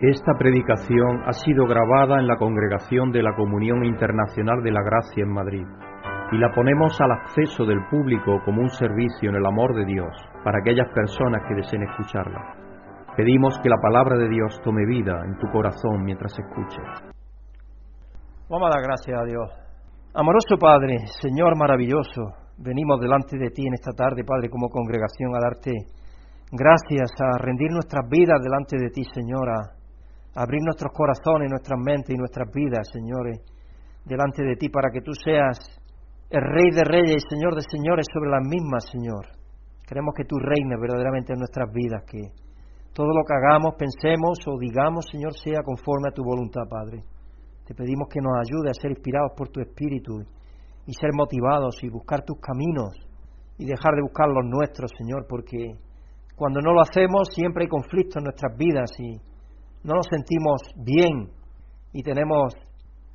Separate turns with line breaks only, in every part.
Esta predicación ha sido grabada en la Congregación de la Comunión Internacional de la Gracia en Madrid y la ponemos al acceso del público como un servicio en el amor de Dios para aquellas personas que deseen escucharla. Pedimos que la palabra de Dios tome vida en tu corazón mientras escuches.
Vamos a dar gracias a Dios. Amoroso Padre, Señor maravilloso, venimos delante de ti en esta tarde, Padre, como congregación, a darte gracias, a rendir nuestras vidas delante de ti, Señor, abrir nuestros corazones, nuestras mentes y nuestras vidas, señores, delante de ti para que tú seas el Rey de Reyes y Señor de Señores sobre las mismas, Señor. Queremos que tú reines verdaderamente en nuestras vidas, que todo lo que hagamos, pensemos o digamos, Señor, sea conforme a tu voluntad, Padre. Te pedimos que nos ayude a ser inspirados por tu Espíritu y ser motivados y buscar tus caminos y dejar de buscar los nuestros, Señor, porque cuando no lo hacemos siempre hay conflictos en nuestras vidas y no nos sentimos bien y tenemos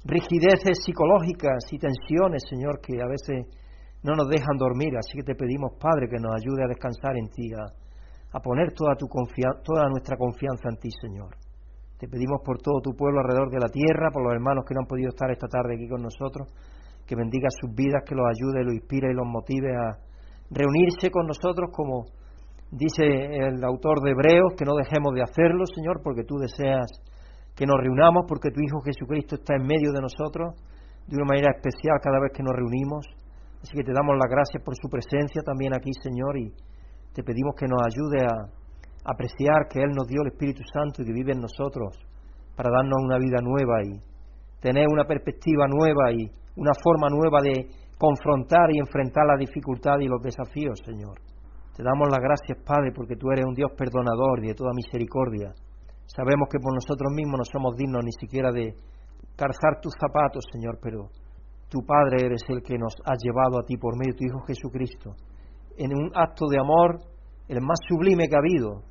rigideces psicológicas y tensiones, Señor, que a veces no nos dejan dormir. Así que te pedimos, Padre, que nos ayude a descansar en ti, a, poner toda, tu toda nuestra confianza en ti, Señor. Te pedimos por todo tu pueblo alrededor de la tierra, por los hermanos que no han podido estar esta tarde aquí con nosotros, que bendiga sus vidas, que los ayude, los inspire y los motive a reunirse con nosotros como Dice el autor de Hebreos que no dejemos de hacerlo, Señor, porque tú deseas que nos reunamos, porque tu Hijo Jesucristo está en medio de nosotros de una manera especial cada vez que nos reunimos. Así que te damos las gracias por su presencia también aquí, Señor, y te pedimos que nos ayude a apreciar que Él nos dio el Espíritu Santo y que vive en nosotros para darnos una vida nueva y tener una perspectiva nueva y una forma nueva de confrontar y enfrentar la dificultad y los desafíos, Señor. Te damos las gracias, Padre, porque tú eres un Dios perdonador y de toda misericordia. Sabemos que por nosotros mismos no somos dignos ni siquiera de calzar tus zapatos, Señor, pero tu Padre eres el que nos ha llevado a ti por medio de tu Hijo Jesucristo, en un acto de amor el más sublime que ha habido,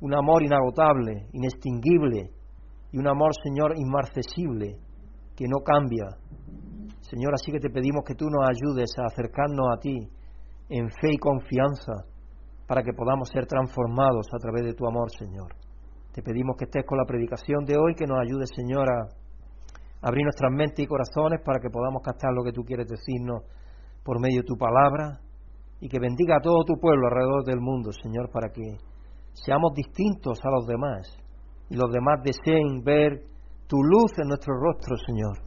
un amor inagotable, inextinguible, y un amor, Señor, inmarcesible, que no cambia. Señor, así que te pedimos que tú nos ayudes a acercarnos a ti en fe y confianza, para que podamos ser transformados a través de tu amor, Señor. Te pedimos que estés con la predicación de hoy, que nos ayude, Señor, a abrir nuestras mentes y corazones para que podamos captar lo que tú quieres decirnos por medio de tu palabra y que bendiga a todo tu pueblo alrededor del mundo, Señor, para que seamos distintos a los demás y los demás deseen ver tu luz en nuestro rostro, Señor.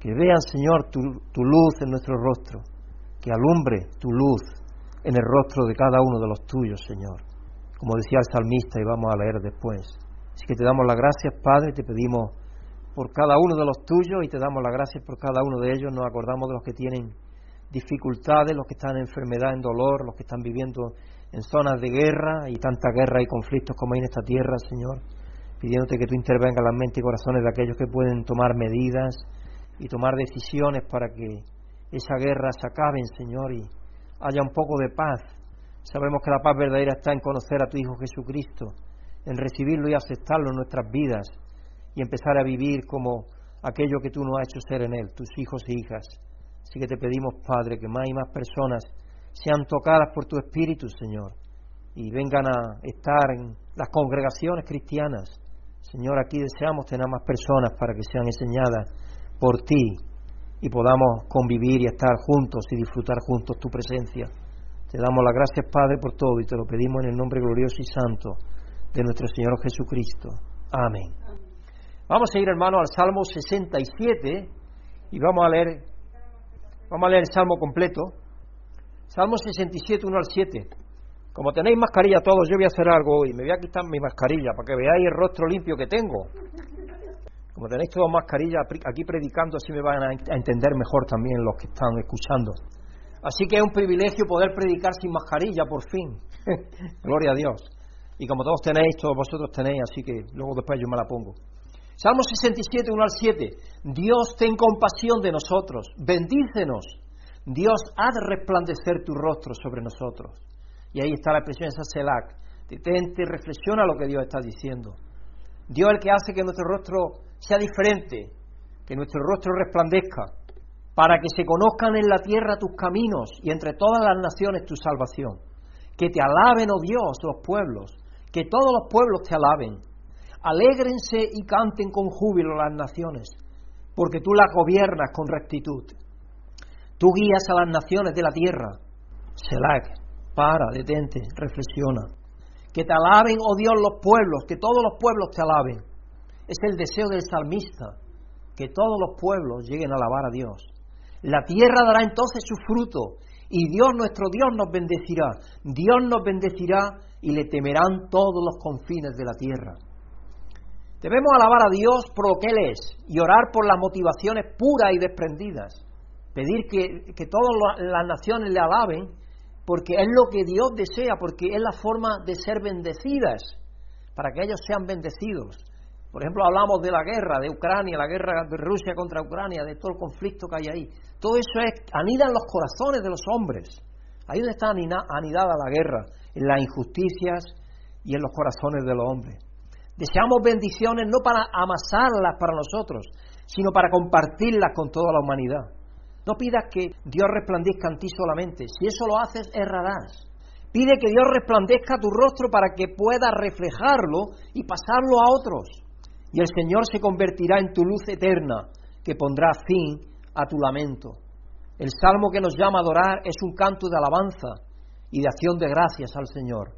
Que vean, Señor, tu, tu luz en nuestro rostro. Que alumbre tu luz en el rostro de cada uno de los tuyos, Señor. Como decía el salmista y vamos a leer después. Así que te damos las gracias, Padre, te pedimos por cada uno de los tuyos y te damos las gracias por cada uno de ellos. Nos acordamos de los que tienen dificultades, los que están en enfermedad, en dolor, los que están viviendo en zonas de guerra y tanta guerra y conflictos como hay en esta tierra, Señor. Pidiéndote que tú intervengas en las mentes y corazones de aquellos que pueden tomar medidas y tomar decisiones para que esa guerra se acabe, Señor, y haya un poco de paz. Sabemos que la paz verdadera está en conocer a tu Hijo Jesucristo, en recibirlo y aceptarlo en nuestras vidas y empezar a vivir como aquello que tú nos has hecho ser en Él, tus hijos e hijas. Así que te pedimos, Padre, que más y más personas sean tocadas por tu Espíritu, Señor, y vengan a estar en las congregaciones cristianas. Señor, aquí deseamos tener más personas para que sean enseñadas por ti y podamos convivir y estar juntos y disfrutar juntos tu presencia. Te damos las gracias, Padre, por todo y te lo pedimos en el nombre glorioso y santo de nuestro Señor Jesucristo. Amén. Vamos a ir, hermano, al Salmo 67 y vamos a leer, vamos a leer el Salmo completo. Salmo 67, 1 al 7. Como tenéis mascarilla todos, yo voy a hacer algo hoy. Me voy a quitar mi mascarilla para que veáis el rostro limpio que tengo. Como tenéis todos mascarilla aquí predicando, así me van a entender mejor también los que están escuchando. Así que es un privilegio poder predicar sin mascarilla, por fin. Gloria a Dios. Y como todos tenéis, todos vosotros tenéis, así que luego después yo me la pongo. Salmo 67, 1 al 7. Dios ten compasión de nosotros, bendícenos. Dios ha de resplandecer tu rostro sobre nosotros. Y ahí está la expresión esa Selac. Detente, reflexiona lo que Dios está diciendo. Dios el que hace que nuestro rostro sea diferente, que nuestro rostro resplandezca, para que se conozcan en la tierra tus caminos y entre todas las naciones tu salvación. Que te alaben, oh Dios, los pueblos, que todos los pueblos te alaben. Alégrense y canten con júbilo las naciones, porque tú las gobiernas con rectitud. Tú guías a las naciones de la tierra. Selah, para, detente, reflexiona. Que te alaben, oh Dios, los pueblos, que todos los pueblos te alaben. Es el deseo del salmista, que todos los pueblos lleguen a alabar a Dios. La tierra dará entonces su fruto y Dios nuestro Dios nos bendecirá. Dios nos bendecirá y le temerán todos los confines de la tierra. Debemos alabar a Dios por lo que Él es y orar por las motivaciones puras y desprendidas. Pedir que, que todas las naciones le alaben porque es lo que Dios desea, porque es la forma de ser bendecidas, para que ellos sean bendecidos. Por ejemplo, hablamos de la guerra de Ucrania, la guerra de Rusia contra Ucrania, de todo el conflicto que hay ahí. Todo eso es, anida en los corazones de los hombres. Ahí donde está anidada la guerra, en las injusticias y en los corazones de los hombres. Deseamos bendiciones no para amasarlas para nosotros, sino para compartirlas con toda la humanidad. No pidas que Dios resplandezca en ti solamente. Si eso lo haces, errarás. Pide que Dios resplandezca tu rostro para que puedas reflejarlo y pasarlo a otros. Y el Señor se convertirá en tu luz eterna, que pondrá fin a tu lamento. El salmo que nos llama a adorar es un canto de alabanza y de acción de gracias al Señor,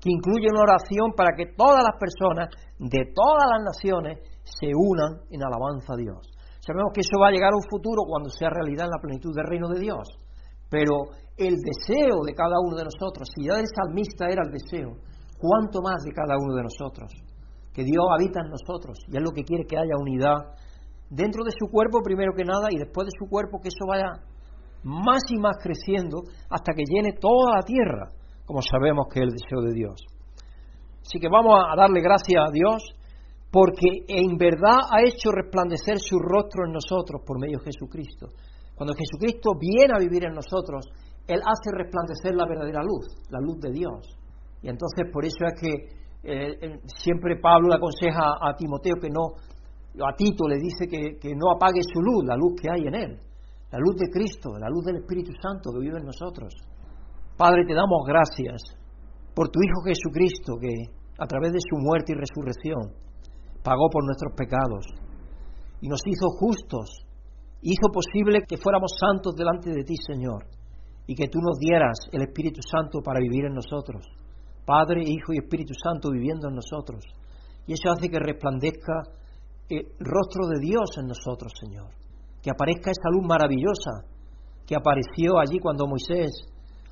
que incluye una oración para que todas las personas de todas las naciones se unan en alabanza a Dios. Sabemos que eso va a llegar a un futuro cuando sea realidad en la plenitud del reino de Dios, pero el deseo de cada uno de nosotros, si ya el salmista era el deseo, ¿cuánto más de cada uno de nosotros? Que Dios habita en nosotros y es lo que quiere que haya unidad dentro de su cuerpo primero que nada y después de su cuerpo que eso vaya más y más creciendo hasta que llene toda la tierra, como sabemos que es el deseo de Dios. Así que vamos a darle gracias a Dios porque en verdad ha hecho resplandecer su rostro en nosotros por medio de Jesucristo. Cuando Jesucristo viene a vivir en nosotros, Él hace resplandecer la verdadera luz, la luz de Dios. Y entonces por eso es que eh, siempre Pablo le aconseja a Timoteo que no a Tito le dice que, no apague su luz, la luz que hay en él, la luz de Cristo, la luz del Espíritu Santo que vive en nosotros. Padre, te damos gracias por tu Hijo Jesucristo que a través de su muerte y resurrección pagó por nuestros pecados y nos hizo justos, hizo posible que fuéramos santos delante de ti, Señor, y que tú nos dieras el Espíritu Santo para vivir en nosotros. Padre, Hijo y Espíritu Santo viviendo en nosotros. Y eso hace que resplandezca el rostro de Dios en nosotros, Señor. Que aparezca esa luz maravillosa que apareció allí cuando Moisés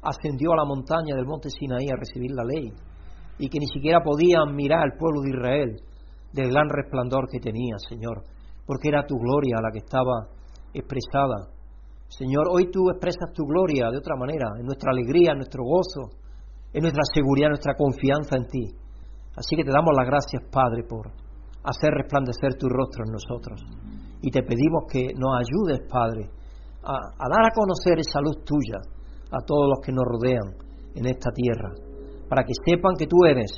ascendió a la montaña del monte Sinaí a recibir la ley y que ni siquiera podían mirar al pueblo de Israel del gran resplandor que tenía, Señor, porque era tu gloria la que estaba expresada. Señor, hoy tú expresas tu gloria de otra manera, en nuestra alegría, en nuestro gozo, en nuestra seguridad, nuestra confianza en ti. Así que te damos las gracias, Padre, por hacer resplandecer tu rostro en nosotros. Y te pedimos que nos ayudes, Padre, a, dar a conocer esa luz tuya a todos los que nos rodean en esta tierra, para que sepan que tú eres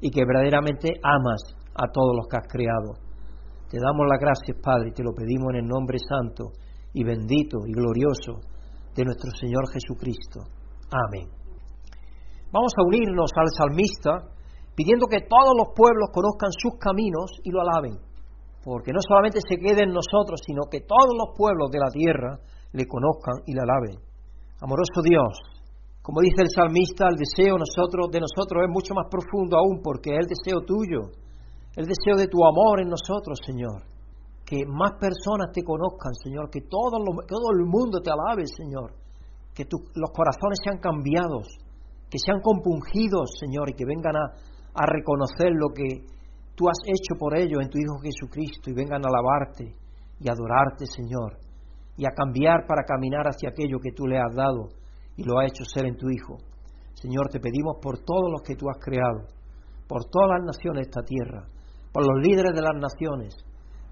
y que verdaderamente amas a todos los que has creado. Te damos las gracias, Padre, y te lo pedimos en el nombre santo y bendito y glorioso de nuestro Señor Jesucristo. Amén. Vamos a unirnos al salmista pidiendo que todos los pueblos conozcan sus caminos y lo alaben, porque no solamente se quede en nosotros, sino que todos los pueblos de la tierra le conozcan y le alaben. Amoroso Dios, como dice el salmista, el deseo nosotros, de nosotros es mucho más profundo aún, porque es el deseo tuyo, el deseo de tu amor en nosotros, Señor. Que más personas te conozcan, Señor, que todo, todo el mundo te alabe, Señor. Que los corazones sean cambiados, que sean compungidos, Señor, y que vengan a, reconocer lo que tú has hecho por ellos en tu Hijo Jesucristo y vengan a alabarte y adorarte, Señor, y a cambiar para caminar hacia aquello que tú le has dado y lo ha hecho ser en tu Hijo. Señor, te pedimos por todos los que tú has creado, por todas las naciones de esta tierra, por los líderes de las naciones,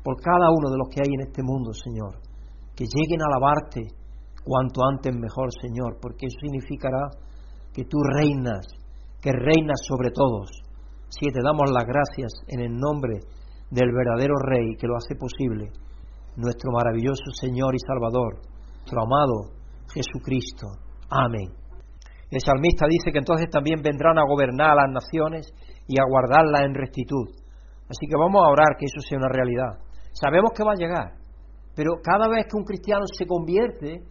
por cada uno de los que hay en este mundo, Señor, que lleguen a alabarte cuanto antes mejor, Señor, porque eso significará que tú reinas, que reinas sobre todos, Sí, te damos las gracias en el nombre del verdadero Rey que lo hace posible, nuestro maravilloso Señor y Salvador, nuestro amado Jesucristo. Amén. El salmista dice que entonces también vendrán a gobernar a las naciones y a guardarlas en rectitud. Así que vamos a orar que eso sea una realidad. Sabemos que va a llegar, pero cada vez que un cristiano se convierte,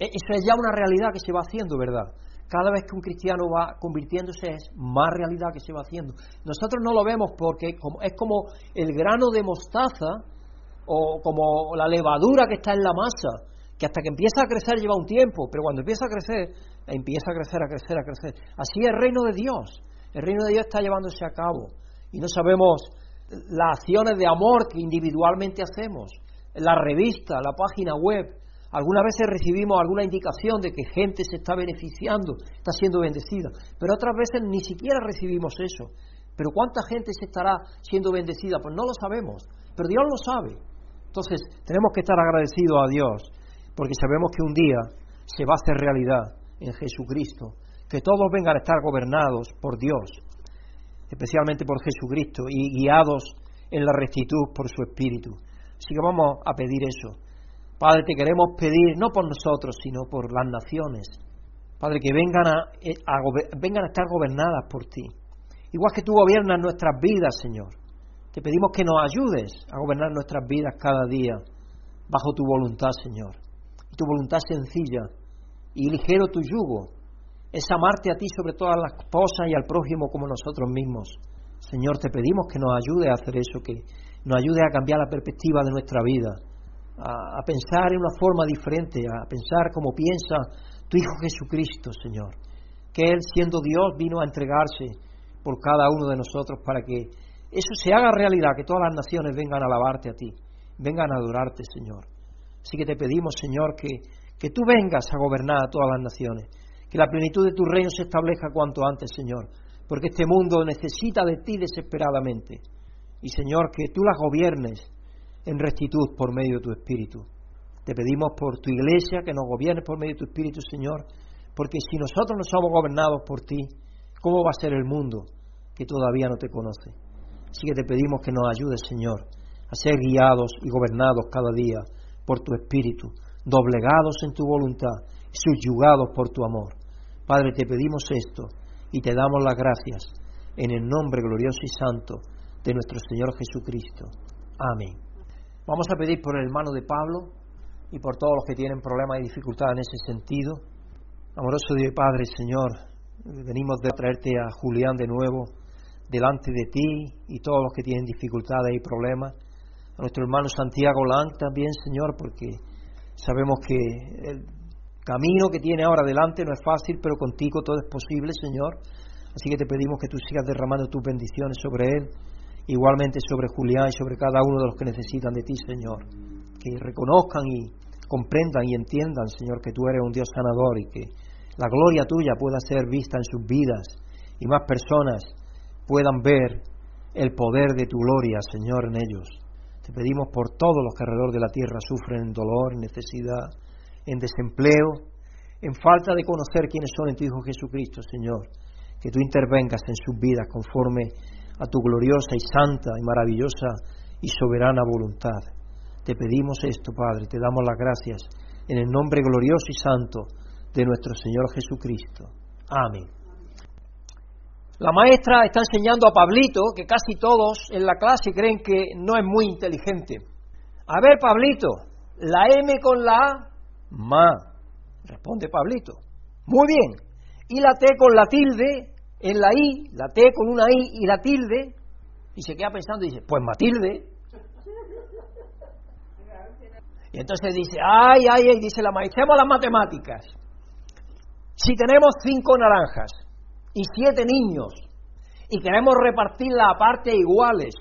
e, eso es ya una realidad que se va haciendo, ¿verdad? Cada vez que un cristiano va convirtiéndose es más realidad que se va haciendo. Nosotros no lo vemos porque es como el grano de mostaza o como la levadura que está en la masa, que hasta que empieza a crecer lleva un tiempo, pero cuando empieza a crecer, empieza a crecer, a crecer, a crecer. Así es el reino de Dios. El reino de Dios está llevándose a cabo. Y no sabemos las acciones de amor que individualmente hacemos, la revista, la página web. Algunas veces recibimos alguna indicación de que gente se está beneficiando, está siendo bendecida, pero otras veces ni siquiera recibimos eso. Pero ¿cuánta gente se estará siendo bendecida? Pues no lo sabemos, pero Dios lo sabe. Entonces tenemos que estar agradecidos a Dios, porque sabemos que un día se va a hacer realidad en Jesucristo, que todos vengan a estar gobernados por Dios, especialmente por Jesucristo, y guiados en la rectitud por su Espíritu. Así que vamos a pedir eso. Padre, te queremos pedir, no por nosotros, sino por las naciones. Padre, que vengan a, eh, vengan a estar gobernadas por ti. Igual que tú gobiernas nuestras vidas, Señor. Te pedimos que nos ayudes a gobernar nuestras vidas cada día bajo tu voluntad, Señor. Y tu voluntad sencilla y ligero tu yugo es amarte a ti sobre todas las cosas y al prójimo como nosotros mismos. Señor, te pedimos que nos ayude a hacer eso, que nos ayude a cambiar la perspectiva de nuestra vida, a, pensar en una forma diferente, a pensar como piensa tu Hijo Jesucristo, Señor, que Él siendo Dios vino a entregarse por cada uno de nosotros para que eso se haga realidad, que todas las naciones vengan a alabarte a ti, vengan a adorarte, Señor. Así que te pedimos, Señor, que, que tú vengas a gobernar a todas las naciones que la plenitud de tu reino se establezca cuanto antes, Señor, porque este mundo necesita de ti desesperadamente. Y, Señor, que tú las gobiernes en rectitud por medio de tu Espíritu. Te pedimos por tu iglesia que nos gobiernes por medio de tu Espíritu, Señor, porque si nosotros no somos gobernados por ti, ¿cómo va a ser el mundo que todavía no te conoce? Así que te pedimos que nos ayudes, Señor, a ser guiados y gobernados cada día por tu Espíritu, doblegados en tu voluntad, subyugados por tu amor. Padre, te pedimos esto y te damos las gracias en el nombre glorioso y santo de nuestro Señor Jesucristo. Amén. Vamos a pedir por el hermano de Pablo y por todos los que tienen problemas y dificultades en ese sentido. Amoroso Dios Padre, Señor, venimos de traerte a Julián de nuevo delante de ti y todos los que tienen dificultades y problemas. A nuestro hermano Santiago Lang también, Señor, porque sabemos que él camino que tiene ahora adelante no es fácil, pero contigo todo es posible, Señor. Así que te pedimos que tú sigas derramando tus bendiciones sobre él, igualmente sobre Julián y sobre cada uno de los que necesitan de ti, Señor. Que reconozcan y comprendan y entiendan, Señor, que tú eres un Dios sanador y que la gloria tuya pueda ser vista en sus vidas y más personas puedan ver el poder de tu gloria, Señor, en ellos. Te pedimos por todos los que alrededor de la tierra sufren dolor, necesidad, en desempleo, en falta de conocer quiénes son en tu Hijo Jesucristo, Señor. Que tú intervengas en sus vidas conforme a tu gloriosa y santa y maravillosa y soberana voluntad. Te pedimos esto, Padre, te damos las gracias en el nombre glorioso y santo de nuestro Señor Jesucristo. Amén. La maestra está enseñando a Pablito, que casi todos en la clase creen que no es muy inteligente. A ver, Pablito, la M con la A Ma, responde Pablito. Muy bien. Y la T con la tilde en la I, la T con una I y la tilde, y se queda pensando y dice, pues Matilde. Y entonces dice, ay, ay, ay, dice la maestra, las matemáticas. Si tenemos cinco naranjas y siete niños y queremos repartirla a partes iguales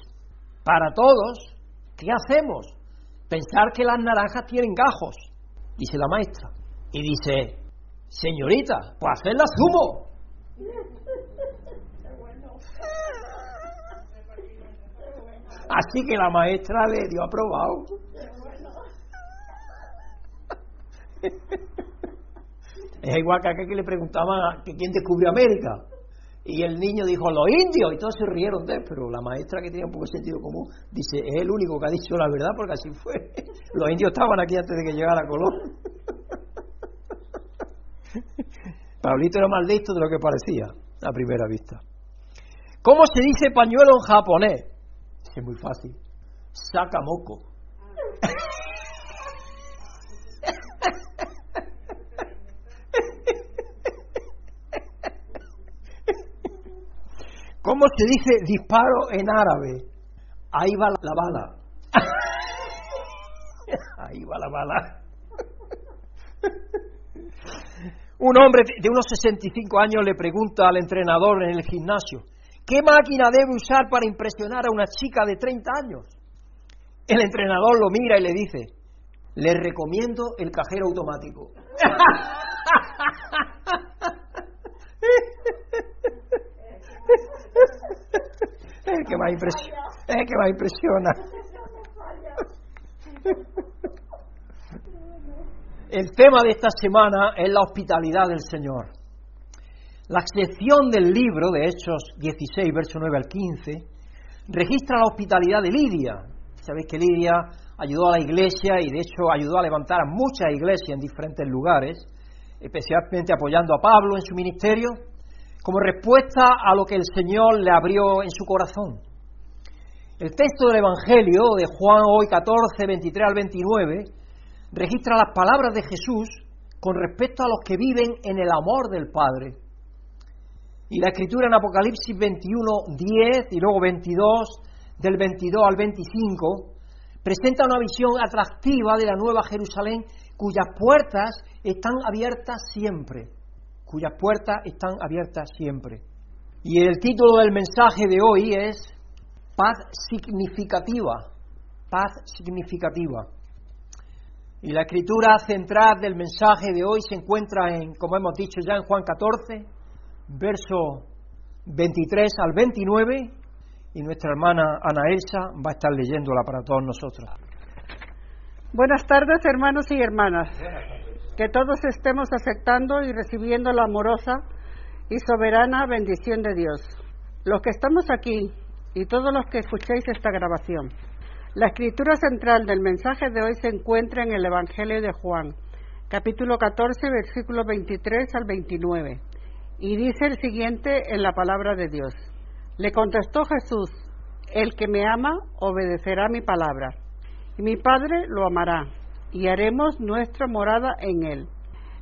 para todos, ¿qué hacemos? Pensar que las naranjas tienen gajos dice la maestra. Y dice, señorita, pues hacerla zumo. Así que la maestra le dio aprobado. Es igual que aquel que le preguntaban que quién descubrió América. Y el niño dijo, los indios, y todos se rieron de él, pero la maestra que tenía un poco de sentido común dice, es el único que ha dicho la verdad, porque así fue. Los indios estaban aquí antes de que llegara Colón. Pablito era más listo de lo que parecía a primera vista. ¿Cómo se dice pañuelo en japonés? Es muy fácil. Saca moco. ¿Cómo se dice disparo en árabe? Ahí va la bala. Ahí va la bala. Un hombre de unos 65 años le pregunta al entrenador en el gimnasio, ¿qué máquina debe usar para impresionar a una chica de 30 años? El entrenador lo mira y le dice, le recomiendo el cajero automático. es que más impresiona. Es que más impresiona. El tema de esta semana es la hospitalidad del Señor. La sección del libro de Hechos 16, verso 9 al 15, registra la hospitalidad de Lidia. Sabéis que Lidia ayudó a la iglesia y de hecho ayudó a levantar a muchas iglesias en diferentes lugares, especialmente apoyando a Pablo en su ministerio, como respuesta a lo que el Señor le abrió en su corazón. El texto del Evangelio de Juan hoy 14, 23 al 29 registra las palabras de Jesús con respecto a los que viven en el amor del Padre. Y la escritura en Apocalipsis 21, 10 y luego 22, del 22 al 25, presenta una visión atractiva de la nueva Jerusalén cuyas puertas están abiertas siempre, cuyas puertas están abiertas siempre. Y el título del mensaje de hoy es Paz significativa, paz significativa. Y la escritura central del mensaje de hoy se encuentra en, como hemos dicho ya, en Juan 14, verso 23 al 29, y nuestra hermana Ana Elsa va a estar leyéndola para todos nosotros.
Buenas tardes, hermanos y hermanas. Que todos estemos aceptando y recibiendo la amorosa y soberana bendición de Dios. Los que estamos aquí y todos los que escuchéis esta grabación la escritura central del mensaje de hoy se encuentra en el Evangelio de Juan, capítulo 14, versículos 23 al 29, y dice el siguiente en la palabra de Dios. Le contestó Jesús, el que me ama obedecerá mi palabra, y mi Padre lo amará, y haremos nuestra morada en él.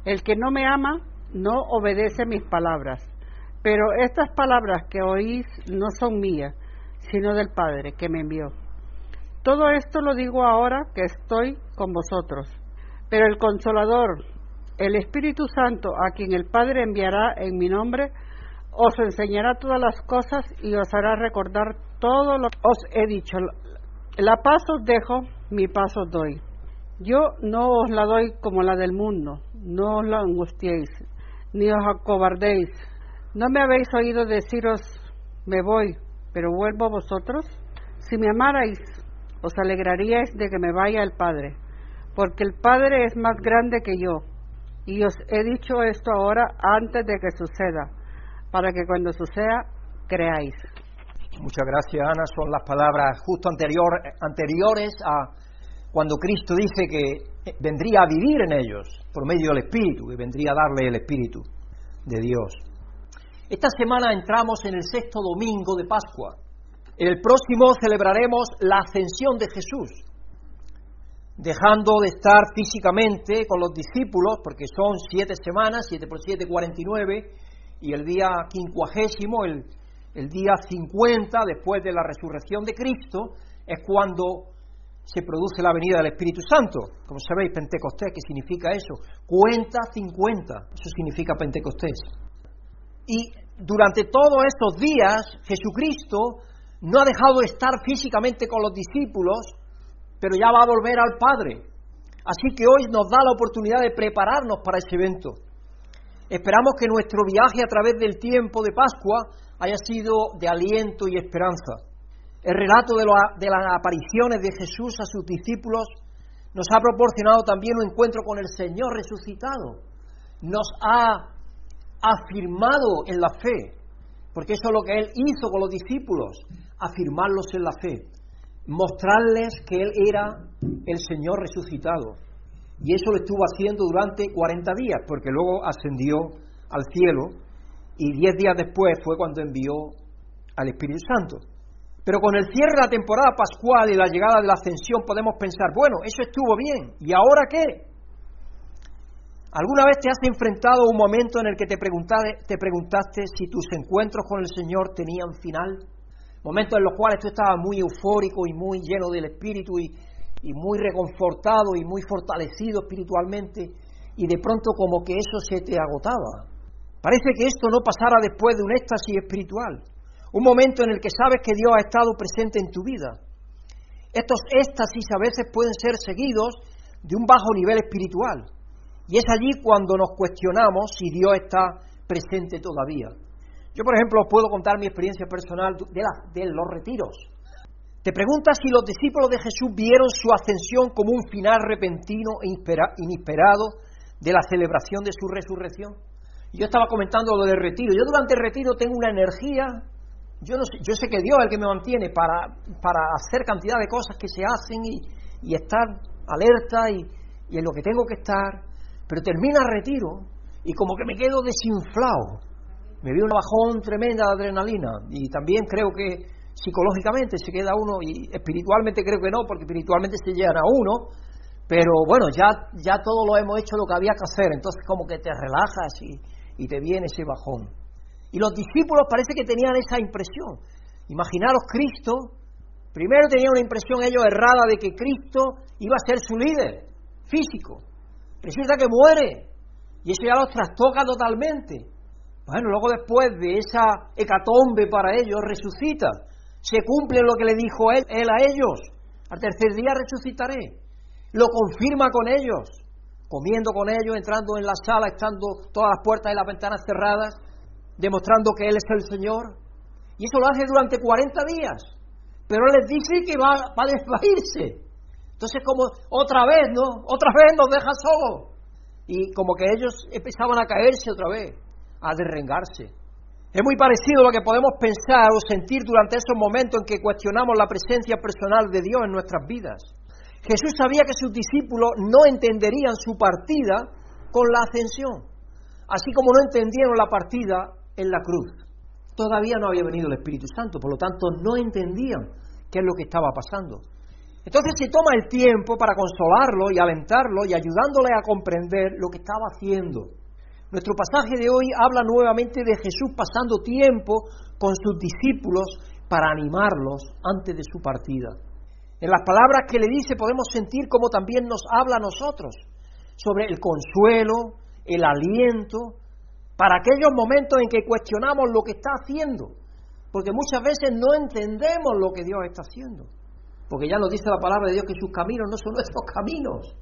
El que no me ama no obedece mis palabras, pero estas palabras que oís no son mías, sino del Padre que me envió. Todo esto lo digo ahora que estoy con vosotros. Pero el consolador, el Espíritu Santo, a quien el Padre enviará en mi nombre, os enseñará todas las cosas y os hará recordar todo lo que os he dicho. La paz os dejo, mi paz os doy. Yo no os la doy como la del mundo, no os la angustiéis, ni os acobardéis. ¿No me habéis oído deciros, me voy, pero vuelvo a vosotros? Si me amarais, os alegraríais de que me vaya el Padre, porque el Padre es más grande que yo. Y os he dicho esto ahora antes de que suceda, para que cuando suceda creáis.
Muchas gracias, Ana. Son las palabras justo anterior, anteriores a cuando Cristo dice que vendría a vivir en ellos por medio del Espíritu, y vendría a darle el Espíritu de Dios. Esta semana entramos en el sexto domingo de Pascua. El próximo celebraremos la ascensión de Jesús, dejando de estar físicamente con los discípulos, porque son siete semanas, siete por siete, cuarenta y nueve, y el día quincuagésimo, el, día cincuenta, después de la resurrección de Cristo, es cuando se produce la venida del Espíritu Santo. Como sabéis, Pentecostés, ¿qué significa eso? Cuenta cincuenta, eso significa Pentecostés. Y durante todos estos días, Jesucristo no ha dejado de estar físicamente con los discípulos, pero ya va a volver al Padre. Así que hoy nos da la oportunidad de prepararnos para ese evento. Esperamos que nuestro viaje a través del tiempo de Pascua haya sido de aliento y esperanza. El relato de, de las apariciones de Jesús a sus discípulos nos ha proporcionado también un encuentro con el Señor resucitado. Nos ha afirmado en la fe, porque eso es lo que Él hizo con los discípulos afirmarlos en la fe, mostrarles que Él era el Señor resucitado. Y eso lo estuvo haciendo durante 40 días, porque luego ascendió al cielo y 10 días después fue cuando envió al Espíritu Santo. Pero con el cierre de la temporada pascual y la llegada de la ascensión podemos pensar, bueno, eso estuvo bien, ¿y ahora qué? ¿Alguna vez te has enfrentado a un momento en el que te te preguntaste si tus encuentros con el Señor tenían final? Momentos en los cuales tú estabas muy eufórico y muy lleno del Espíritu y, muy reconfortado y muy fortalecido espiritualmente y de pronto como que eso se te agotaba. Parece que esto no pasara después de un éxtasis espiritual, un momento en el que sabes que Dios ha estado presente en tu vida. Estos éxtasis a veces pueden ser seguidos de un bajo nivel espiritual y es allí cuando nos cuestionamos si Dios está presente todavía. Yo, por ejemplo, puedo contar mi experiencia personal de, los retiros. Te preguntas si los discípulos de Jesús vieron su ascensión como un final repentino e inesperado de la celebración de su resurrección. Yo estaba comentando lo del retiro. Yo durante el retiro tengo una energía, yo, sé, que Dios es el que me mantiene para, hacer cantidad de cosas que se hacen y, estar alerta y en lo que tengo que estar, pero termina el retiro y como que me quedo desinflado. Me veo un bajón tremenda de adrenalina y también creo que psicológicamente se queda uno y espiritualmente creo que no, porque espiritualmente se llegan a uno, pero bueno, ya, ya todo lo hemos hecho lo que había que hacer, entonces como que te relajas y, y te viene ese bajón. Y los discípulos parece que tenían esa impresión. Imaginaros Cristo, primero tenían una impresión ellos errada de que Cristo iba a ser su líder físico. Resulta que muere y eso ya los trastoca totalmente. Bueno, luego después de esa hecatombe para ellos, resucita. Se cumple lo que le dijo él, a ellos. Al tercer día resucitaré. Lo confirma con ellos, comiendo con ellos, entrando en la sala, estando todas las puertas y las ventanas cerradas, demostrando que Él es el Señor. Y eso lo hace durante 40 días. Pero les dice que va, a desvairse. Entonces, como otra vez, ¿no? Otra vez nos deja solos. Y como que ellos empezaban a caerse otra vez, a derrengarse. Es muy parecido a lo que podemos pensar o sentir durante esos momentos en que cuestionamos la presencia personal de Dios en nuestras vidas. Jesús sabía que sus discípulos no entenderían su partida con la ascensión, así como no entendieron la partida en la cruz. Todavía no había venido el Espíritu Santo, por lo tanto no entendían qué es lo que estaba pasando. Entonces se toma el tiempo para consolarlo y alentarlo y ayudándole a comprender lo que estaba haciendo. Nuestro pasaje de hoy habla nuevamente de Jesús pasando tiempo con sus discípulos para animarlos antes de su partida. En las palabras que le dice podemos sentir como también nos habla a nosotros sobre el consuelo, el aliento, para aquellos momentos en que cuestionamos lo que está haciendo, porque muchas veces no entendemos lo que Dios está haciendo. Porque ya nos dice la palabra de Dios que sus caminos no son nuestros caminos.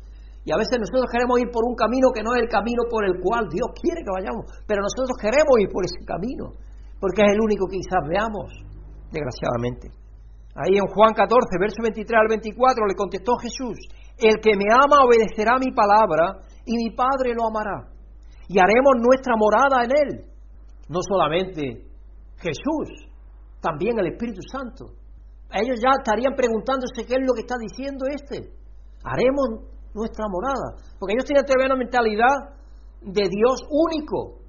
Y a veces nosotros queremos ir por un camino que no es el camino por el cual Dios quiere que vayamos. Pero nosotros queremos ir por ese camino. Porque es el único que quizás veamos, desgraciadamente. Ahí en Juan 14, verso 23 al 24, le contestó Jesús, el que me ama obedecerá mi palabra y mi Padre lo amará. Y haremos nuestra morada en él. No solamente Jesús, también el Espíritu Santo ellos ya estarían preguntándose qué es lo que está diciendo este. Haremos nuestra morada. Porque ellos tienen todavía una mentalidad de Dios único.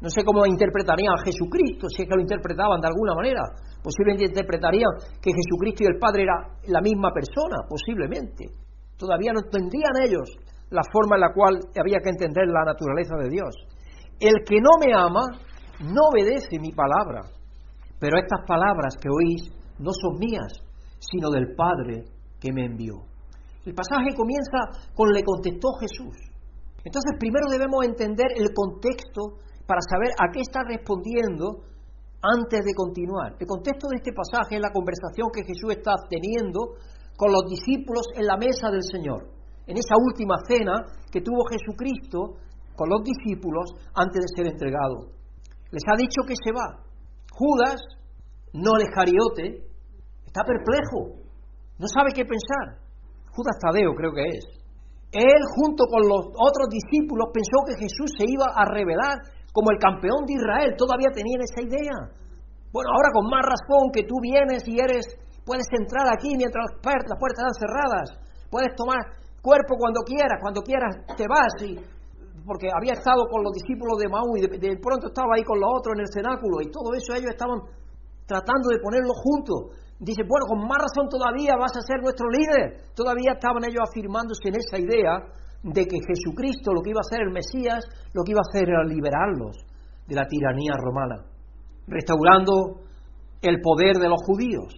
No sé cómo interpretarían a Jesucristo, si es que lo interpretaban de alguna manera. Posiblemente interpretarían que Jesucristo y el Padre eran la misma persona, posiblemente. Todavía no entendían ellos la forma en la cual había que entender la naturaleza de Dios. El que no me ama no obedece mi palabra. Pero estas palabras que oís no son mías, sino del Padre que me envió. El pasaje comienza con le contestó Jesús. Entonces primero debemos entender el contexto para saber a qué está respondiendo antes de continuar. El contexto de este pasaje es la conversación que Jesús está teniendo con los discípulos en la mesa del Señor, en esa última cena que tuvo Jesucristo con los discípulos antes de ser entregado. Les ha dicho que se va. Judas, no el Jariote, Está perplejo, no sabe qué pensar. Judas Tadeo creo que es. Él junto con los otros discípulos pensó que Jesús se iba a revelar como el campeón de Israel. Todavía tenían esa idea. Bueno, ahora con más razón que tú vienes y eres, puedes entrar aquí mientras las puertas están cerradas. Puedes tomar cuerpo cuando quieras, cuando quieras te vas. Y, porque había estado con los discípulos de Maú y de, pronto estaba ahí con los otros en el cenáculo y todo eso ellos estaban tratando de ponerlo juntos dice, bueno, con más razón todavía vas a ser nuestro líder. Todavía estaban ellos afirmándose en esa idea de que Jesucristo, lo que iba a hacer el Mesías, lo que iba a hacer era liberarlos de la tiranía romana, restaurando el poder de los judíos.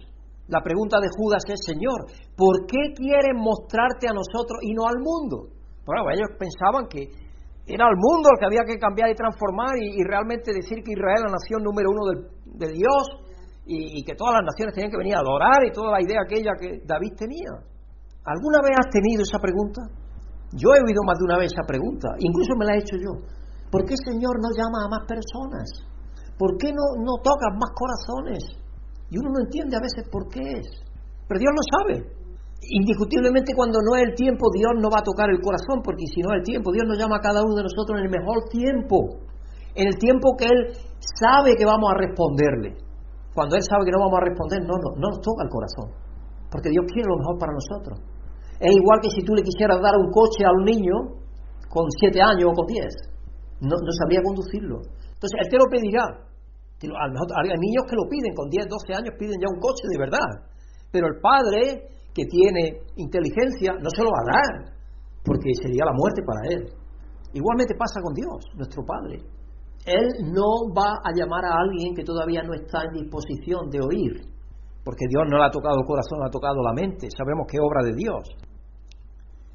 La pregunta de Judas es, Señor, ¿por qué quieres mostrarte a nosotros y no al mundo? Bueno, ellos pensaban que era al mundo el que había que cambiar y transformar y, realmente decir que Israel es la nación número uno de, Dios y, que todas las naciones tenían que venir a adorar y toda la idea aquella que David tenía. ¿Alguna vez has tenido esa pregunta? Yo he oído más de una vez esa pregunta, incluso me la he hecho yo. ¿Por qué Señor no llama a más personas? ¿Por qué no, no tocas más corazones? Y uno no entiende a veces por qué es. Pero Dios lo sabe. Indiscutiblemente cuando no es el tiempo, Dios no va a tocar el corazón, porque si no es el tiempo, Dios nos llama a cada uno de nosotros en el mejor tiempo, en el tiempo que Él sabe que vamos a responderle. Cuando Él sabe que no vamos a responder, no, no, no nos toca el corazón, porque Dios quiere lo mejor para nosotros. Es igual que si tú le quisieras dar un coche a un niño con siete años o con diez, no, no sabría conducirlo. Entonces, Él te lo pedirá, hay niños que lo piden, con 10, 12 años piden ya un coche de verdad. Pero el padre que tiene inteligencia no se lo va a dar, porque sería la muerte para él. Igualmente pasa con Dios, nuestro Padre. Él no va a llamar a alguien que todavía no está en disposición de oír, porque Dios no le ha tocado el corazón, le ha tocado la mente. Sabemos que obra de Dios.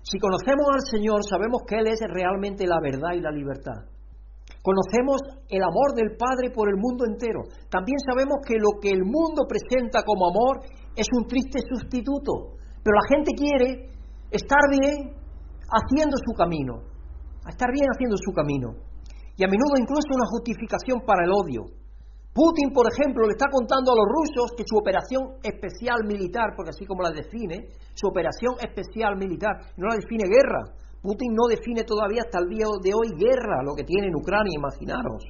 Si conocemos al Señor, sabemos que Él es realmente la verdad y la libertad. Conocemos el amor del Padre por el mundo entero. También sabemos que lo que el mundo presenta como amor es un triste sustituto. Pero la gente quiere estar bien haciendo su camino. Estar bien haciendo su camino. Y a menudo incluso una justificación para el odio. Putin, por ejemplo, le está contando a los rusos que su operación especial militar, porque así como la define, su operación especial militar, no la define guerra, Putin no define todavía hasta el día de hoy guerra, lo que tiene en Ucrania, imaginaros,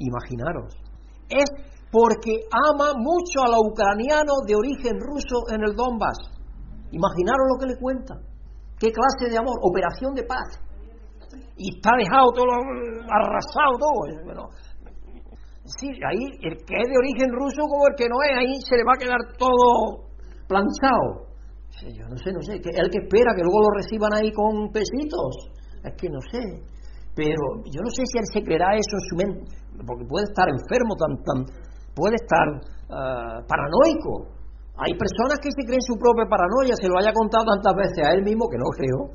imaginaros. Es porque ama mucho a los ucranianos de origen ruso en el Donbass. Imaginaros lo que le cuenta. ¿Qué clase de amor? Operación de paz. Y está dejado todo arrasado todo. Bueno, sí, ahí el que es de origen ruso como el que no es, ahí se le va a quedar todo planchado yo no sé, no sé, que el que espera que luego lo reciban ahí con pesitos, es que no sé. Pero yo no sé si él se creerá eso en su mente, porque puede estar enfermo, tan, tan, puede estar ah, paranoico. Hay personas que se creen su propia paranoia, se lo haya contado tantas veces a él mismo que no creo,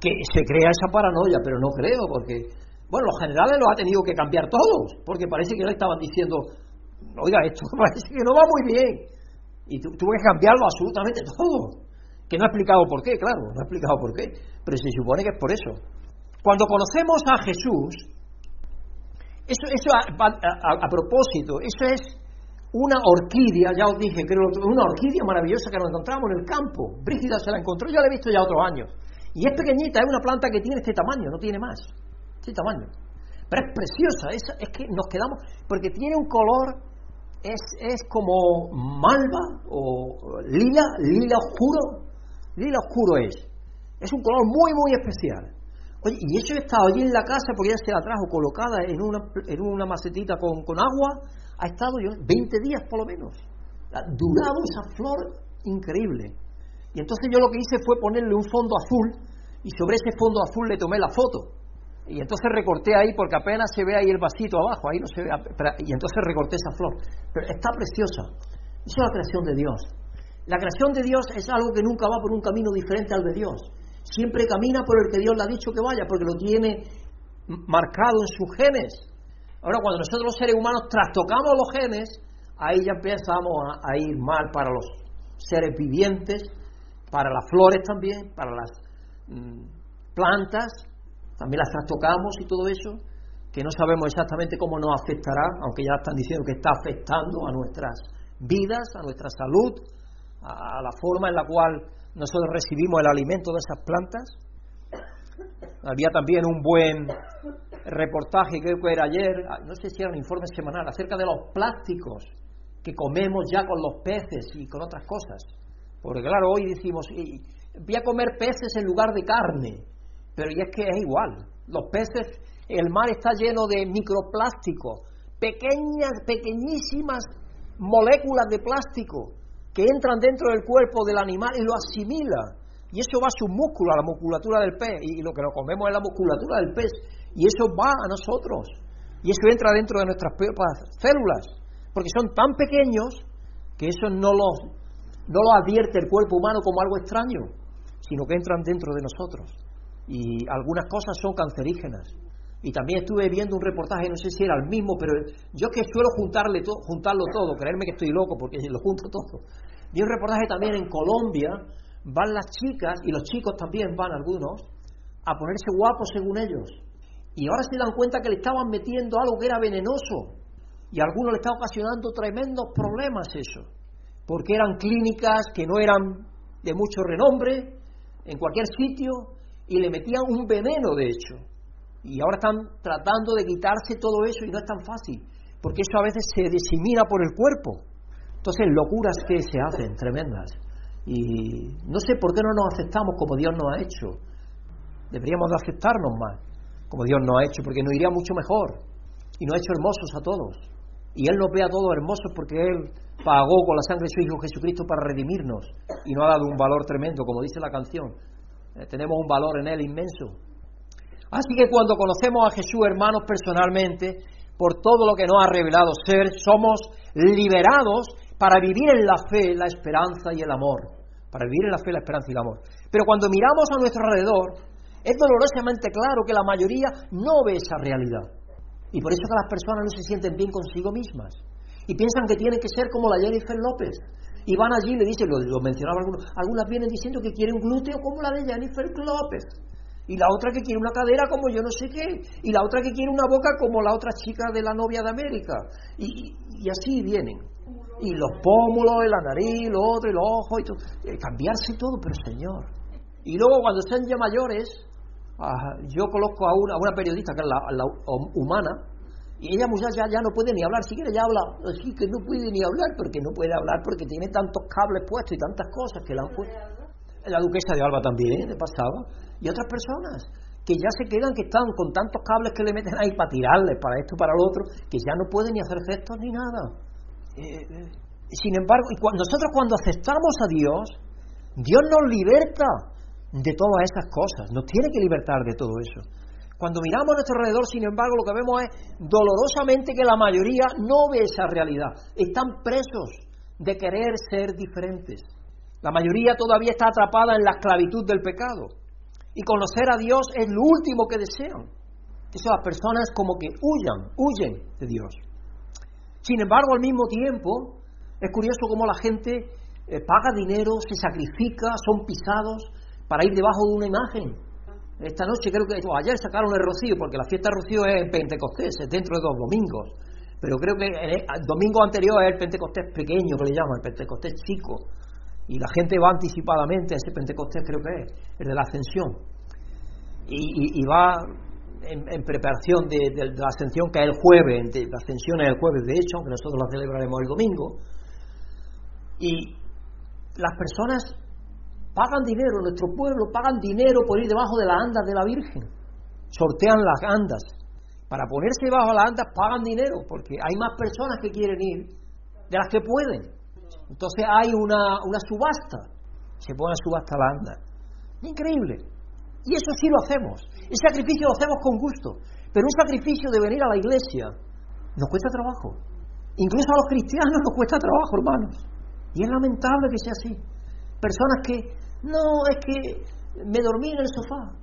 que se crea esa paranoia, pero no creo, porque, bueno, los generales lo ha tenido que cambiar todos, porque parece que le estaban diciendo, oiga, esto parece que no va muy bien, y tuvo que cambiarlo absolutamente todo. Que no ha explicado por qué, claro, no ha explicado por qué, pero se supone que es por eso. Cuando conocemos a Jesús, eso, eso a, propósito, eso es una orquídea, ya os dije, creo, una orquídea maravillosa que nos encontramos en el campo. Brígida se la encontró, yo la he visto ya otros años. Y es pequeñita, es una planta que tiene este tamaño, no tiene más. Este tamaño. Pero es preciosa, es, es que nos quedamos, porque tiene un color, es, es como malva o lila, lila oscuro, lila oscuro es. Es un color muy, muy especial. Oye, y eso está allí en la casa porque ella se la trajo colocada en una, en una macetita con, con agua. Ha estado yo 20 días por lo menos. Ha durado esa flor increíble. Y entonces yo lo que hice fue ponerle un fondo azul y sobre ese fondo azul le tomé la foto. Y entonces recorté ahí porque apenas se ve ahí el vasito abajo, ahí no se ve. Y entonces recorté esa flor. Pero está preciosa. Eso es la creación de Dios. La creación de Dios es algo que nunca va por un camino diferente al de Dios. Siempre camina por el que Dios le ha dicho que vaya, porque lo tiene marcado en sus genes. Ahora, cuando nosotros los seres humanos trastocamos los genes, ahí ya empezamos a, ir mal para los seres vivientes, para las flores también, para las mm, plantas, también las trastocamos y todo eso, que no sabemos exactamente cómo nos afectará, aunque ya están diciendo que está afectando a nuestras vidas, a nuestra salud, a la forma en la cual nosotros recibimos el alimento de esas plantas. Había también un buen reportaje, creo que era ayer, no sé si era un informe semanal, acerca de los plásticos que comemos ya con los peces y con otras cosas. Porque claro, hoy decimos, voy a comer peces en lugar de carne, pero y es que es igual. Los peces, el mar está lleno de microplástico, pequeñas, pequeñísimas moléculas de plástico que entran dentro del cuerpo del animal y lo asimila. Y eso va a su músculo, a la musculatura del pez, y lo que nos comemos es la musculatura del pez, y eso va a nosotros. Y eso entra dentro de nuestras propias células, porque son tan pequeños que eso no lo, no lo advierte el cuerpo humano como algo extraño, sino que entran dentro de nosotros. Y algunas cosas son cancerígenas. Y también estuve viendo un reportaje, no sé si era el mismo, pero yo que suelo juntarle juntarlo todo, creerme que estoy loco porque lo junto todo. Vi un reportaje también en Colombia, van las chicas y los chicos también van algunos a ponerse guapos según ellos. Y ahora se dan cuenta que le estaban metiendo algo que era venenoso. Y a algunos le estaba ocasionando tremendos problemas eso. Porque eran clínicas que no eran de mucho renombre en cualquier sitio y le metían un veneno de hecho. Y ahora están tratando de quitarse todo eso y no es tan fácil, porque eso a veces se disemina por el cuerpo. Entonces, locuras que se hacen, tremendas. Y no sé por qué no nos aceptamos como Dios nos ha hecho. Deberíamos de aceptarnos más, como Dios nos ha hecho, porque nos iría mucho mejor. Y nos ha hecho hermosos a todos. Y Él nos ve a todos hermosos porque Él pagó con la sangre de su Hijo Jesucristo para redimirnos. Y nos ha dado un valor tremendo, como dice la canción. Eh, tenemos un valor en Él inmenso. Así que cuando conocemos a Jesús, hermanos, personalmente, por todo lo que nos ha revelado ser, somos liberados para vivir en la fe, la esperanza y el amor. Para vivir en la fe, la esperanza y el amor. Pero cuando miramos a nuestro alrededor, es dolorosamente claro que la mayoría no ve esa realidad. Y por eso que las personas no se sienten bien consigo mismas. Y piensan que tienen que ser como la Jennifer López. Y van allí y le dicen, lo, mencionaba algunos, algunas vienen diciendo que quieren un glúteo como la de Jennifer López y la otra que quiere una cadera como yo no sé qué, y la otra que quiere una boca como la otra chica de la novia de América, y, así vienen. Y los pómulos, y la nariz, lo otro, y los ojos, y todo. Eh, cambiarse todo, pero Señor. Y luego cuando sean ya mayores, ah, yo conozco a una, a una periodista que es la, humana, y ella muchacha ya no puede ni hablar, si quiere ya habla, así que no puede ni hablar, porque no puede hablar porque tiene tantos cables puestos y tantas cosas que la han puesto. La duquesa de Alba también, de pasaba y otras personas que ya se quedan, que están con tantos cables que le meten ahí para tirarles, para esto, para lo otro, que ya no pueden ni hacer gestos ni nada. Eh, eh, sin embargo, y nosotros cuando aceptamos a Dios, Dios nos liberta de todas esas cosas, nos tiene que libertar de todo eso. Cuando miramos a nuestro alrededor, sin embargo, lo que vemos es dolorosamente que la mayoría no ve esa realidad. Están presos de querer ser diferentes. La mayoría todavía está atrapada en la esclavitud del pecado y conocer a Dios es lo último que desean. Eso las personas como que huyan, huyen de Dios. Sin embargo, al mismo tiempo, es curioso cómo la gente eh, paga dinero, se sacrifica, son pisados para ir debajo de una imagen. Esta noche creo que, ayer sacaron el rocío, porque la fiesta de rocío es en Pentecostés, es dentro de dos domingos. Pero creo que el domingo anterior es el Pentecostés pequeño, que le llaman, el Pentecostés chico. Y la gente va anticipadamente a ese Pentecostés, creo que es, el de la ascensión, y, va en, preparación de, la ascensión que es el jueves, la ascensión es el jueves de hecho, aunque nosotros la celebraremos el domingo, y las personas pagan dinero, nuestro pueblo pagan dinero por ir debajo de las andas de la Virgen, sortean las andas, para ponerse debajo de las andas pagan dinero, porque hay más personas que quieren ir de las que pueden. Entonces hay una, una subasta, se pone a subasta la anda. Increíble. Y eso sí lo hacemos. El sacrificio lo hacemos con gusto. Pero un sacrificio de venir a la iglesia nos cuesta trabajo. Incluso a los cristianos nos cuesta trabajo, hermanos. Y es lamentable que sea así. Personas que, no, es que me dormí en el sofá.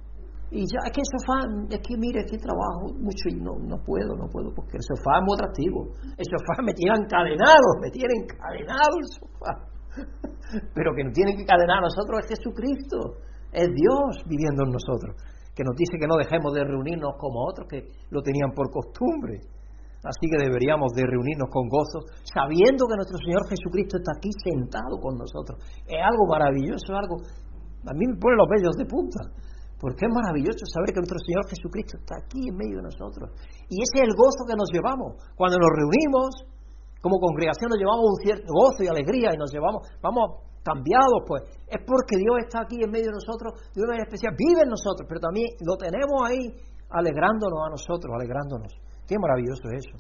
Y ya, es que el sofá, es que mire, es que trabajo mucho y no, no puedo, no puedo, porque el sofá es muy atractivo. El sofá me tiene encadenado, me tiene encadenado el sofá. Pero que no tiene que encadenar a nosotros es Jesucristo, es Dios viviendo en nosotros, que nos dice que no dejemos de reunirnos como otros que lo tenían por costumbre. Así que deberíamos de reunirnos con gozo, sabiendo que nuestro Señor Jesucristo está aquí sentado con nosotros. Es algo maravilloso, algo... A mí me pone los vellos de punta porque es maravilloso saber que nuestro Señor Jesucristo está aquí en medio de nosotros. Y ese es el gozo que nos llevamos. Cuando nos reunimos, como congregación nos llevamos un cierto gozo y alegría y nos llevamos, vamos cambiados, pues. Es porque Dios está aquí en medio de nosotros de una manera especial. Vive en nosotros, pero también lo tenemos ahí alegrándonos a nosotros, alegrándonos. Qué maravilloso es eso.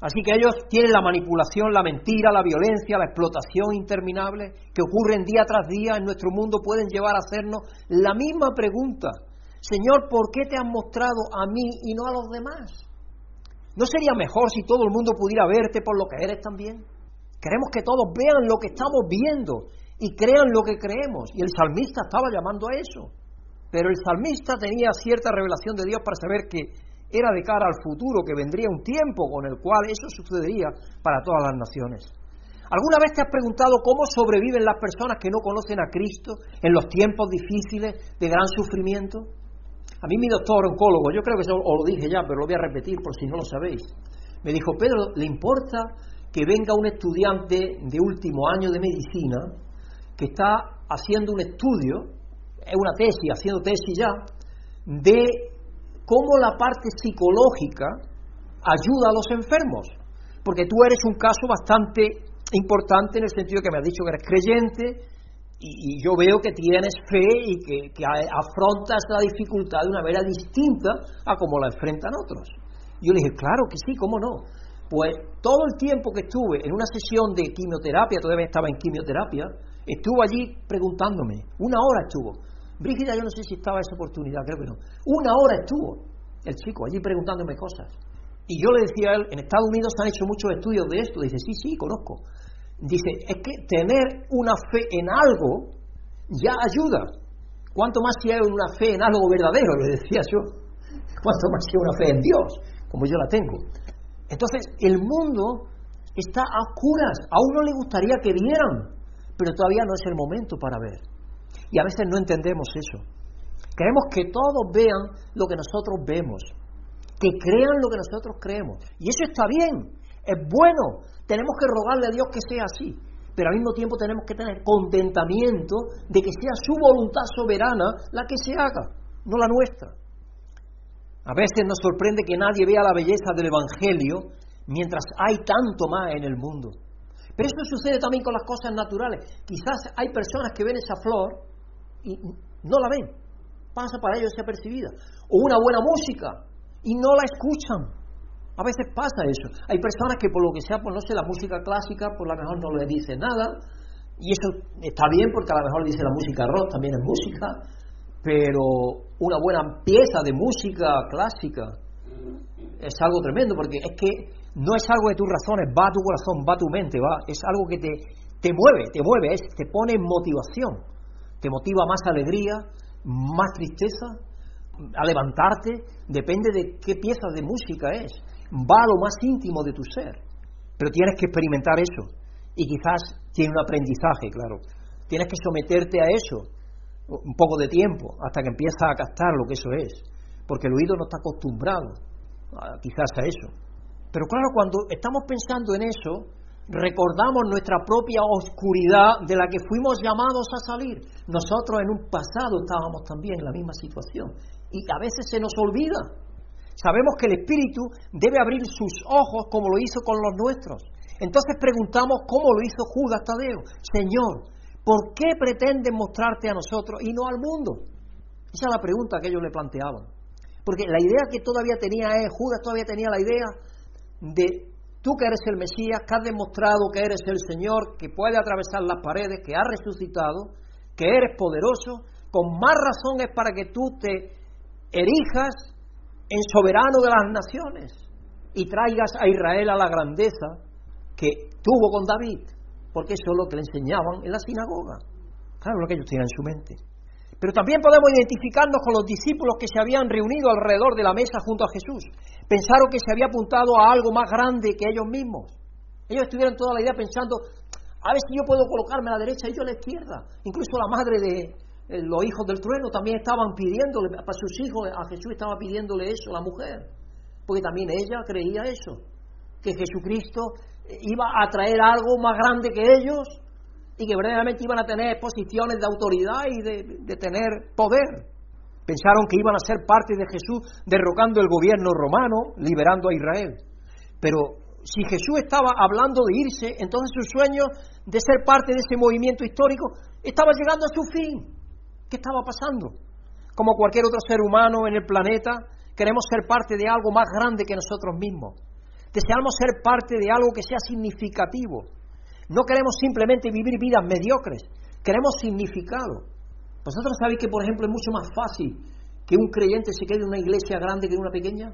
Así que ellos tienen la manipulación, la mentira, la violencia, la explotación interminable que ocurren día tras día en nuestro mundo, pueden llevar a hacernos la misma pregunta. Señor, ¿por qué te has mostrado a mí y no a los demás? ¿No sería mejor si todo el mundo pudiera verte por lo que eres también? Queremos que todos vean lo que estamos viendo y crean lo que creemos. Y el salmista estaba llamando a eso. Pero el salmista tenía cierta revelación de Dios para saber que era de cara al futuro, que vendría un tiempo con el cual eso sucedería para todas las naciones. ¿Alguna vez te has preguntado cómo sobreviven las personas que no conocen a Cristo en los tiempos difíciles de gran sufrimiento? A mí mi doctor oncólogo, yo creo que eso os lo dije ya, pero lo voy a repetir por si no lo sabéis, me dijo, Pedro, ¿le importa que venga un estudiante de último año de medicina que está haciendo un estudio, es una tesis, haciendo tesis ya, de cómo la parte psicológica ayuda a los enfermos. Porque tú eres un caso bastante importante en el sentido que me has dicho que eres creyente y, yo veo que tienes fe y que, que, afrontas la dificultad de una manera distinta a como la enfrentan otros. Yo le dije, claro que sí, ¿cómo no? Pues todo el tiempo que estuve en una sesión de quimioterapia, todavía estaba en quimioterapia, estuvo allí preguntándome, una hora estuvo, Brígida, yo no sé si estaba esa oportunidad, creo que no. Una hora estuvo el chico allí preguntándome cosas. Y yo le decía a él, en Estados Unidos se han hecho muchos estudios de esto. Dice, sí, sí, conozco. Dice, es que tener una fe en algo ya ayuda. ¿Cuánto más si hay una fe en algo verdadero? Le decía yo. ¿Cuánto más si hay una fe en Dios? Como yo la tengo. Entonces, el mundo está a oscuras. A uno le gustaría que vieran, pero todavía no es el momento para ver. Y a veces no entendemos eso. Queremos que todos vean lo que nosotros vemos, que crean lo que nosotros creemos. Y eso está bien, es bueno. Tenemos que rogarle a Dios que sea así. Pero al mismo tiempo tenemos que tener contentamiento de que sea su voluntad soberana la que se haga, no la nuestra. A veces nos sorprende que nadie vea la belleza del Evangelio mientras hay tanto más en el mundo. Pero eso sucede también con las cosas naturales. Quizás hay personas que ven esa flor y no la ven, pasa para ellos desapercibida. O una buena música y no la escuchan. A veces pasa eso. Hay personas que por lo que sea, pues no sé, la música clásica, por lo mejor no le dice nada. Y eso está bien porque a lo mejor dice la música rock, también es música. Pero una buena pieza de música clásica es algo tremendo porque es que no es algo de tus razones, va a tu corazón, va a tu mente, va, es algo que te, te mueve, te mueve, es, te pone en motivación te motiva más alegría, más tristeza, a levantarte, depende de qué pieza de música es, va a lo más íntimo de tu ser, pero tienes que experimentar eso. Y quizás tiene un aprendizaje, claro, tienes que someterte a eso un poco de tiempo hasta que empiezas a captar lo que eso es, porque el oído no está acostumbrado quizás a eso. Pero claro, cuando estamos pensando en eso, recordamos nuestra propia oscuridad de la que fuimos llamados a salir. Nosotros en un pasado estábamos también en la misma situación y a veces se nos olvida. Sabemos que el Espíritu debe abrir sus ojos como lo hizo con los nuestros. Entonces preguntamos cómo lo hizo Judas Tadeo. Señor, ¿por qué pretendes mostrarte a nosotros y no al mundo? Esa es la pregunta que ellos le planteaban. Porque la idea que todavía tenía es, Judas todavía tenía la idea de Tú que eres el Mesías, que has demostrado que eres el Señor, que puede atravesar las paredes, que has resucitado, que eres poderoso, con más razones para que tú te erijas en soberano de las naciones y traigas a Israel a la grandeza que tuvo con David, porque eso es lo que le enseñaban en la sinagoga. Claro, lo que ellos tenían en su mente. Pero también podemos identificarnos con los discípulos que se habían reunido alrededor de la mesa junto a Jesús. Pensaron que se había apuntado a algo más grande que ellos mismos. Ellos estuvieron toda la idea pensando, a ver si yo puedo colocarme a la derecha y yo a la izquierda. Incluso la madre de eh, los hijos del trueno también estaban pidiéndole, para sus hijos, a Jesús estaba pidiéndole eso, la mujer. Porque también ella creía eso, que Jesucristo iba a traer algo más grande que ellos y que verdaderamente iban a tener posiciones de autoridad y de, tener poder. Pensaron que iban a ser parte de Jesús derrocando el gobierno romano, liberando a Israel. Pero si Jesús estaba hablando de irse, entonces su sueño de ser parte de ese movimiento histórico estaba llegando a su fin. ¿Qué estaba pasando? Como cualquier otro ser humano en el planeta, queremos ser parte de algo más grande que nosotros mismos. deseamos ser parte de algo que sea significativo. No queremos simplemente vivir vidas mediocres, queremos significado. ¿Vosotros sabéis que, por ejemplo, es mucho más fácil que un creyente se quede en una iglesia grande que en una pequeña?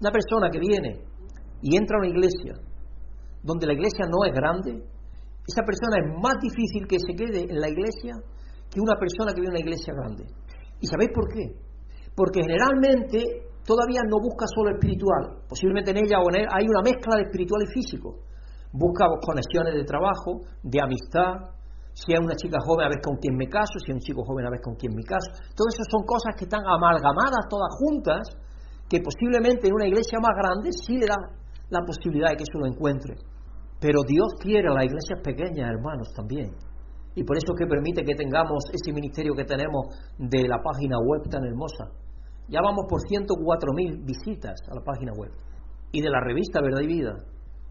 Una persona que viene y entra a una iglesia donde la iglesia no es grande, esa persona es más difícil que se quede en la iglesia que una persona que viene a una iglesia grande. ¿Y sabéis por qué? Porque generalmente todavía no busca solo espiritual, posiblemente en ella o en él hay una mezcla de espiritual y físico. Busca conexiones de trabajo, de amistad, si es una chica joven a ver con quién me caso, si es un chico joven a ver con quién me caso. Todo eso son cosas que están amalgamadas todas juntas, que posiblemente en una iglesia más grande sí le da la posibilidad de que eso lo encuentre. Pero Dios quiere a las iglesias pequeñas, hermanos, también. Y por eso es que permite que tengamos ese ministerio que tenemos de la página web tan hermosa. Ya vamos por 104.000 visitas a la página web. Y de la revista Verdad y Vida,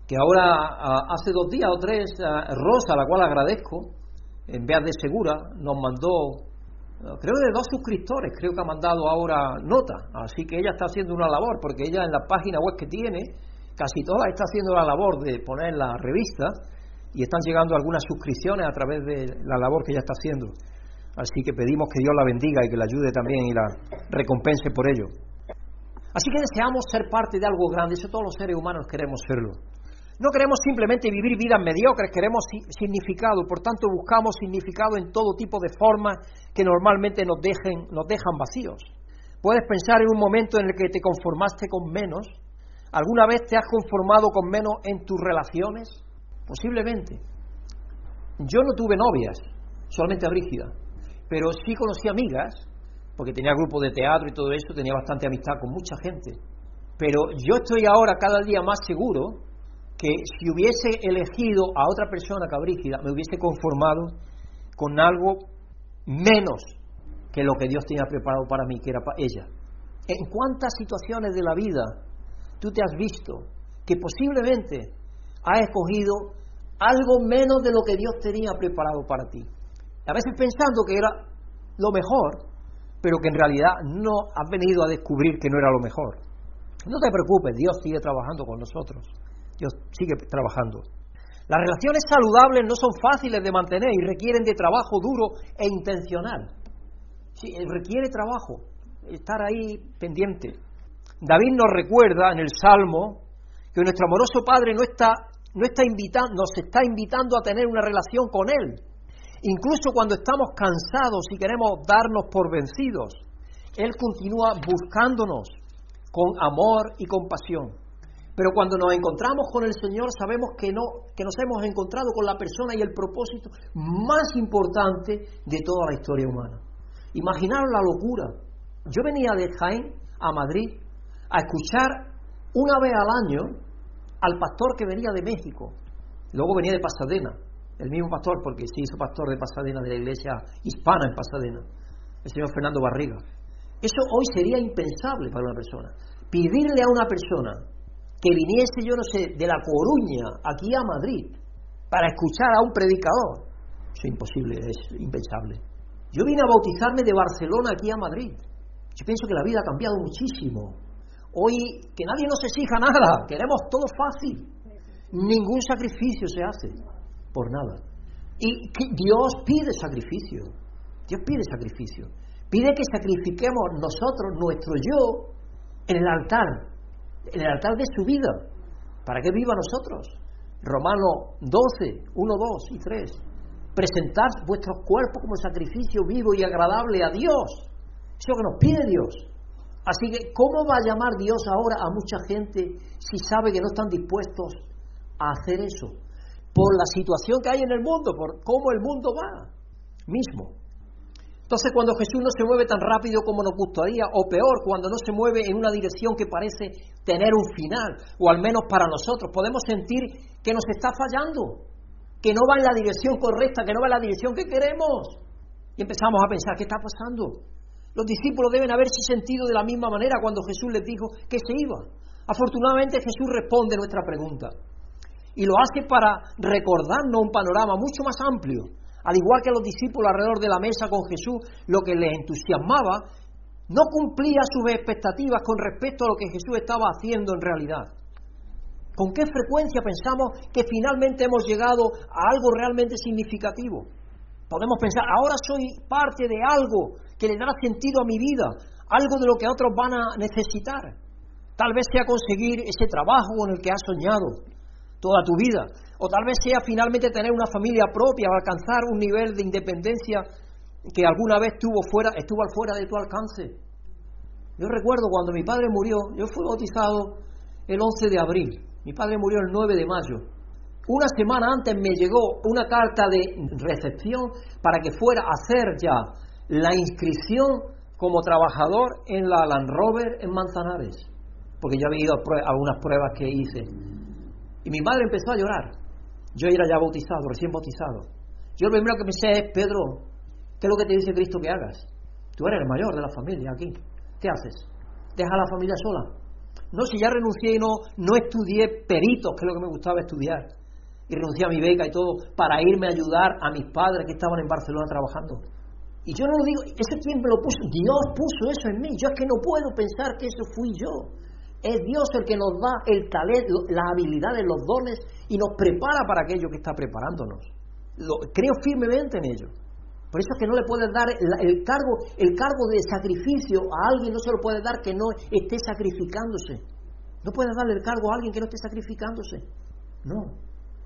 que ahora hace dos días o tres, Rosa, a la cual agradezco, en vez de Segura, nos mandó, creo de dos suscriptores, creo que ha mandado ahora nota, así que ella está haciendo una labor, porque ella en la página web que tiene, casi toda está haciendo la labor de poner la revista y están llegando algunas suscripciones a través de la labor que ella está haciendo. Así que pedimos que Dios la bendiga y que la ayude también y la recompense por ello. Así que deseamos ser parte de algo grande, eso todos los seres humanos queremos serlo. No queremos simplemente vivir vidas mediocres, queremos significado, por tanto buscamos significado en todo tipo de formas que normalmente nos, dejen, nos dejan vacíos. Puedes pensar en un momento en el que te conformaste con menos. ¿Alguna vez te has conformado con menos en tus relaciones? Posiblemente. Yo no tuve novias, solamente a Brígida, pero sí conocí amigas, porque tenía grupo de teatro y todo eso, tenía bastante amistad con mucha gente. Pero yo estoy ahora cada día más seguro que si hubiese elegido a otra persona que a Brígida, me hubiese conformado con algo menos que lo que Dios tenía preparado para mí, que era para ella. ¿En cuántas situaciones de la vida tú te has visto que posiblemente has escogido algo menos de lo que Dios tenía preparado para ti? A veces pensando que era lo mejor, pero que en realidad no has venido a descubrir que no era lo mejor. No te preocupes, Dios sigue trabajando con nosotros. Dios sigue trabajando. Las relaciones saludables no son fáciles de mantener y requieren de trabajo duro e intencional. Sí, eh, requiere trabajo, estar ahí pendiente. David nos recuerda en el Salmo que nuestro amoroso Padre no está, no está invitando, nos está invitando a tener una relación con Él. Incluso cuando estamos cansados y queremos darnos por vencidos, Él continúa buscándonos con amor y compasión. Pero cuando nos encontramos con el Señor sabemos que, no, que nos hemos encontrado con la persona y el propósito más importante de toda la historia humana. Imaginaros la locura. Yo venía de Jaén a Madrid a escuchar una vez al año al pastor que venía de México. Luego venía de Pasadena, el mismo pastor, porque se hizo pastor de Pasadena, de la iglesia hispana en Pasadena, el señor Fernando Barriga. Eso hoy sería impensable para una persona. Pedirle a una persona que viniese, yo no sé, de La Coruña aquí a Madrid para escuchar a un predicador. Eso es imposible, es impensable. Yo vine a bautizarme de Barcelona aquí a Madrid. Yo pienso que la vida ha cambiado muchísimo. Hoy que nadie nos exija nada, queremos todo fácil. Ningún sacrificio se hace por nada. Y Dios pide sacrificio. Dios pide sacrificio. Pide que sacrifiquemos nosotros nuestro yo en el altar el altar de su vida, para que viva nosotros. Romano 12, 1, 2 y 3. Presentad vuestros cuerpos como sacrificio vivo y agradable a Dios. Eso es lo que nos pide Dios. Así que, ¿cómo va a llamar Dios ahora a mucha gente si sabe que no están dispuestos a hacer eso? Por la situación que hay en el mundo, por cómo el mundo va mismo. Entonces cuando Jesús no se mueve tan rápido como nos gustaría, o peor, cuando no se mueve en una dirección que parece tener un final, o al menos para nosotros, podemos sentir que nos está fallando, que no va en la dirección correcta, que no va en la dirección que queremos. Y empezamos a pensar, ¿qué está pasando? Los discípulos deben haberse sentido de la misma manera cuando Jesús les dijo que se iba. Afortunadamente Jesús responde nuestra pregunta y lo hace para recordarnos un panorama mucho más amplio al igual que los discípulos alrededor de la mesa con Jesús, lo que les entusiasmaba no cumplía sus expectativas con respecto a lo que Jesús estaba haciendo en realidad. ¿Con qué frecuencia pensamos que finalmente hemos llegado a algo realmente significativo? Podemos pensar, ahora soy parte de algo que le dará sentido a mi vida, algo de lo que otros van a necesitar. Tal vez sea conseguir ese trabajo en el que has soñado toda tu vida, o tal vez sea finalmente tener una familia propia o alcanzar un nivel de independencia que alguna vez estuvo fuera, estuvo al fuera de tu alcance. Yo recuerdo cuando mi padre murió, yo fui bautizado el 11 de abril, mi padre murió el 9 de mayo. Una semana antes me llegó una carta de recepción para que fuera a hacer ya la inscripción como trabajador en la Land Rover en Manzanares, porque yo había ido a algunas pruebas que hice. Y mi madre empezó a llorar. Yo era ya bautizado, recién bautizado. Yo lo primero que me sé es, Pedro, ¿qué es lo que te dice Cristo que hagas? Tú eres el mayor de la familia aquí. ¿Qué haces? ¿Deja a la familia sola? No, si ya renuncié y no, no estudié peritos, que es lo que me gustaba estudiar y renuncié a mi beca y todo para irme a ayudar a mis padres que estaban en Barcelona trabajando. Y yo no lo digo, ¿ese quién me lo puso? Dios puso eso en mí. Yo es que no puedo pensar que eso fui yo. Es Dios el que nos da el talento, las habilidades, los dones y nos prepara para aquello que está preparándonos. Lo, creo firmemente en ello. Por eso es que no le puedes dar el, cargo, el cargo de sacrificio a alguien, no se lo puedes dar que no esté sacrificándose. No puedes darle el cargo a alguien que no esté sacrificándose. No,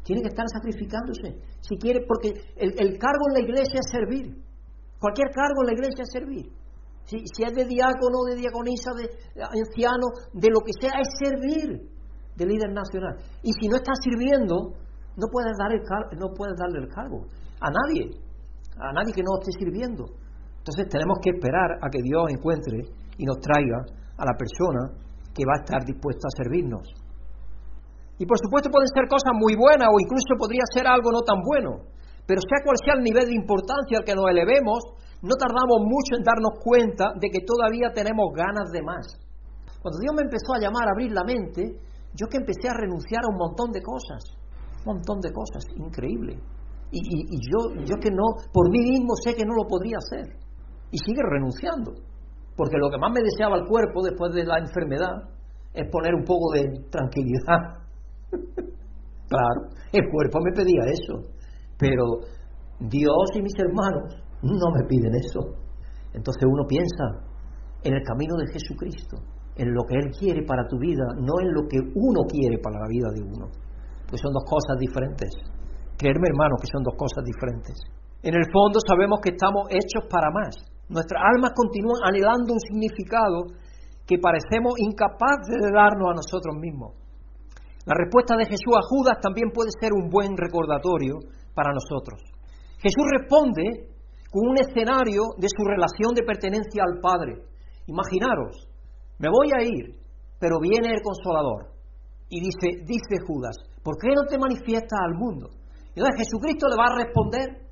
tiene que estar sacrificándose. Si quiere, porque el, cargo en la iglesia es servir. Cualquier cargo en la iglesia es servir. Si, si es de diácono, de diaconisa, de, anciano, de lo que sea, es servir de líder nacional. Y si no estás sirviendo, no puedes, dar el, no puedes darle el cargo a nadie, a nadie que no esté sirviendo. Entonces tenemos que esperar a que Dios encuentre y nos traiga a la persona que va a estar dispuesta a servirnos. Y por supuesto pueden ser cosas muy buenas o incluso podría ser algo no tan bueno. Pero sea cual sea el nivel de importancia al que nos elevemos, no tardamos mucho en darnos cuenta de que todavía tenemos ganas de más. Cuando Dios me empezó a llamar a abrir la mente, yo que empecé a renunciar a un montón de cosas, un montón de cosas, increíble. Y, yo, yo que no, por mí mismo sé que no lo podría hacer. Y sigue renunciando. Porque lo que más me deseaba el cuerpo después de la enfermedad es poner un poco de tranquilidad claro, el cuerpo me pedía eso, pero Dios y mis hermanos no me piden eso. Entonces uno piensa en el camino de Jesucristo, en lo que Él quiere para tu vida, no en lo que uno quiere para la vida de uno. Pues son dos cosas diferentes. Creerme, hermano, que son dos cosas diferentes. En el fondo sabemos que estamos hechos para más. Nuestras almas continúan anhelando un significado que parecemos incapaces de darnos a nosotros mismos. La respuesta de Jesús a Judas también puede ser un buen recordatorio para nosotros. Jesús responde con un escenario de su relación de pertenencia al Padre. Imaginaros, me voy a ir, pero viene el consolador. Y dice, dice Judas, ¿por qué no te manifiestas al mundo? Y entonces Jesucristo le va a responder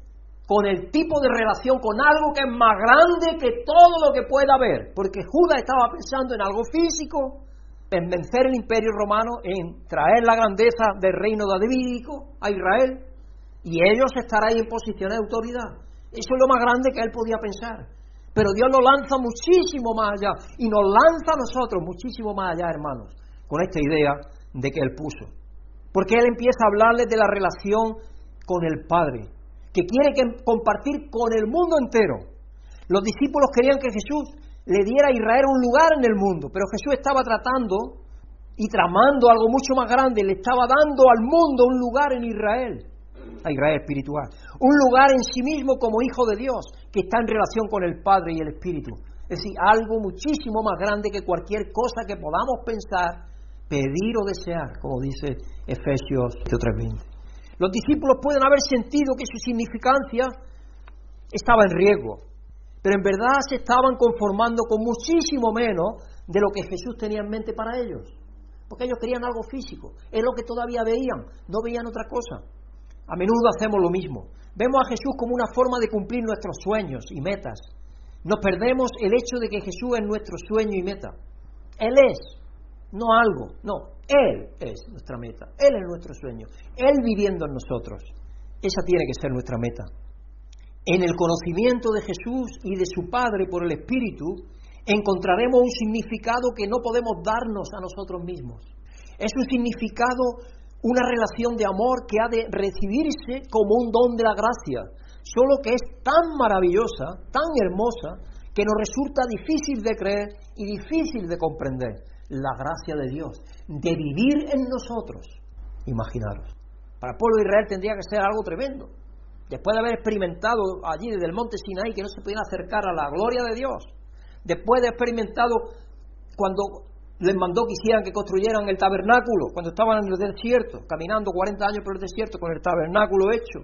con el tipo de relación, con algo que es más grande que todo lo que pueda haber. Porque Judas estaba pensando en algo físico, en vencer el imperio romano, en traer la grandeza del reino davídico a Israel, y ellos estarán ahí en posición de autoridad. Eso es lo más grande que él podía pensar. Pero Dios nos lanza muchísimo más allá, y nos lanza a nosotros muchísimo más allá, hermanos, con esta idea de que él puso. Porque él empieza a hablarles de la relación con el Padre, que quiere compartir con el mundo entero. Los discípulos querían que Jesús le diera a Israel un lugar en el mundo, pero Jesús estaba tratando y tramando algo mucho más grande, le estaba dando al mundo un lugar en Israel, a Israel espiritual, un lugar en sí mismo como hijo de Dios, que está en relación con el Padre y el Espíritu. Es decir, algo muchísimo más grande que cualquier cosa que podamos pensar, pedir o desear, como dice Efesios 3:20. Los discípulos pueden haber sentido que su significancia estaba en riesgo, pero en verdad se estaban conformando con muchísimo menos de lo que Jesús tenía en mente para ellos. Porque ellos querían algo físico, es lo que todavía veían, no veían otra cosa. A menudo hacemos lo mismo. Vemos a Jesús como una forma de cumplir nuestros sueños y metas. Nos perdemos el hecho de que Jesús es nuestro sueño y meta. Él es, no algo, no, Él es nuestra meta, Él es nuestro sueño, Él viviendo en nosotros. Esa tiene que ser nuestra meta. En el conocimiento de Jesús y de su Padre por el Espíritu, encontraremos un significado que no podemos darnos a nosotros mismos. Es un significado, una relación de amor que ha de recibirse como un don de la gracia, solo que es tan maravillosa, tan hermosa, que nos resulta difícil de creer y difícil de comprender la gracia de Dios, de vivir en nosotros. Imaginaros. Para el pueblo de Israel tendría que ser algo tremendo. Después de haber experimentado allí desde el monte Sinaí que no se podían acercar a la gloria de Dios, después de experimentado cuando les mandó que hicieran que construyeran el tabernáculo, cuando estaban en el desierto, caminando 40 años por el desierto con el tabernáculo hecho,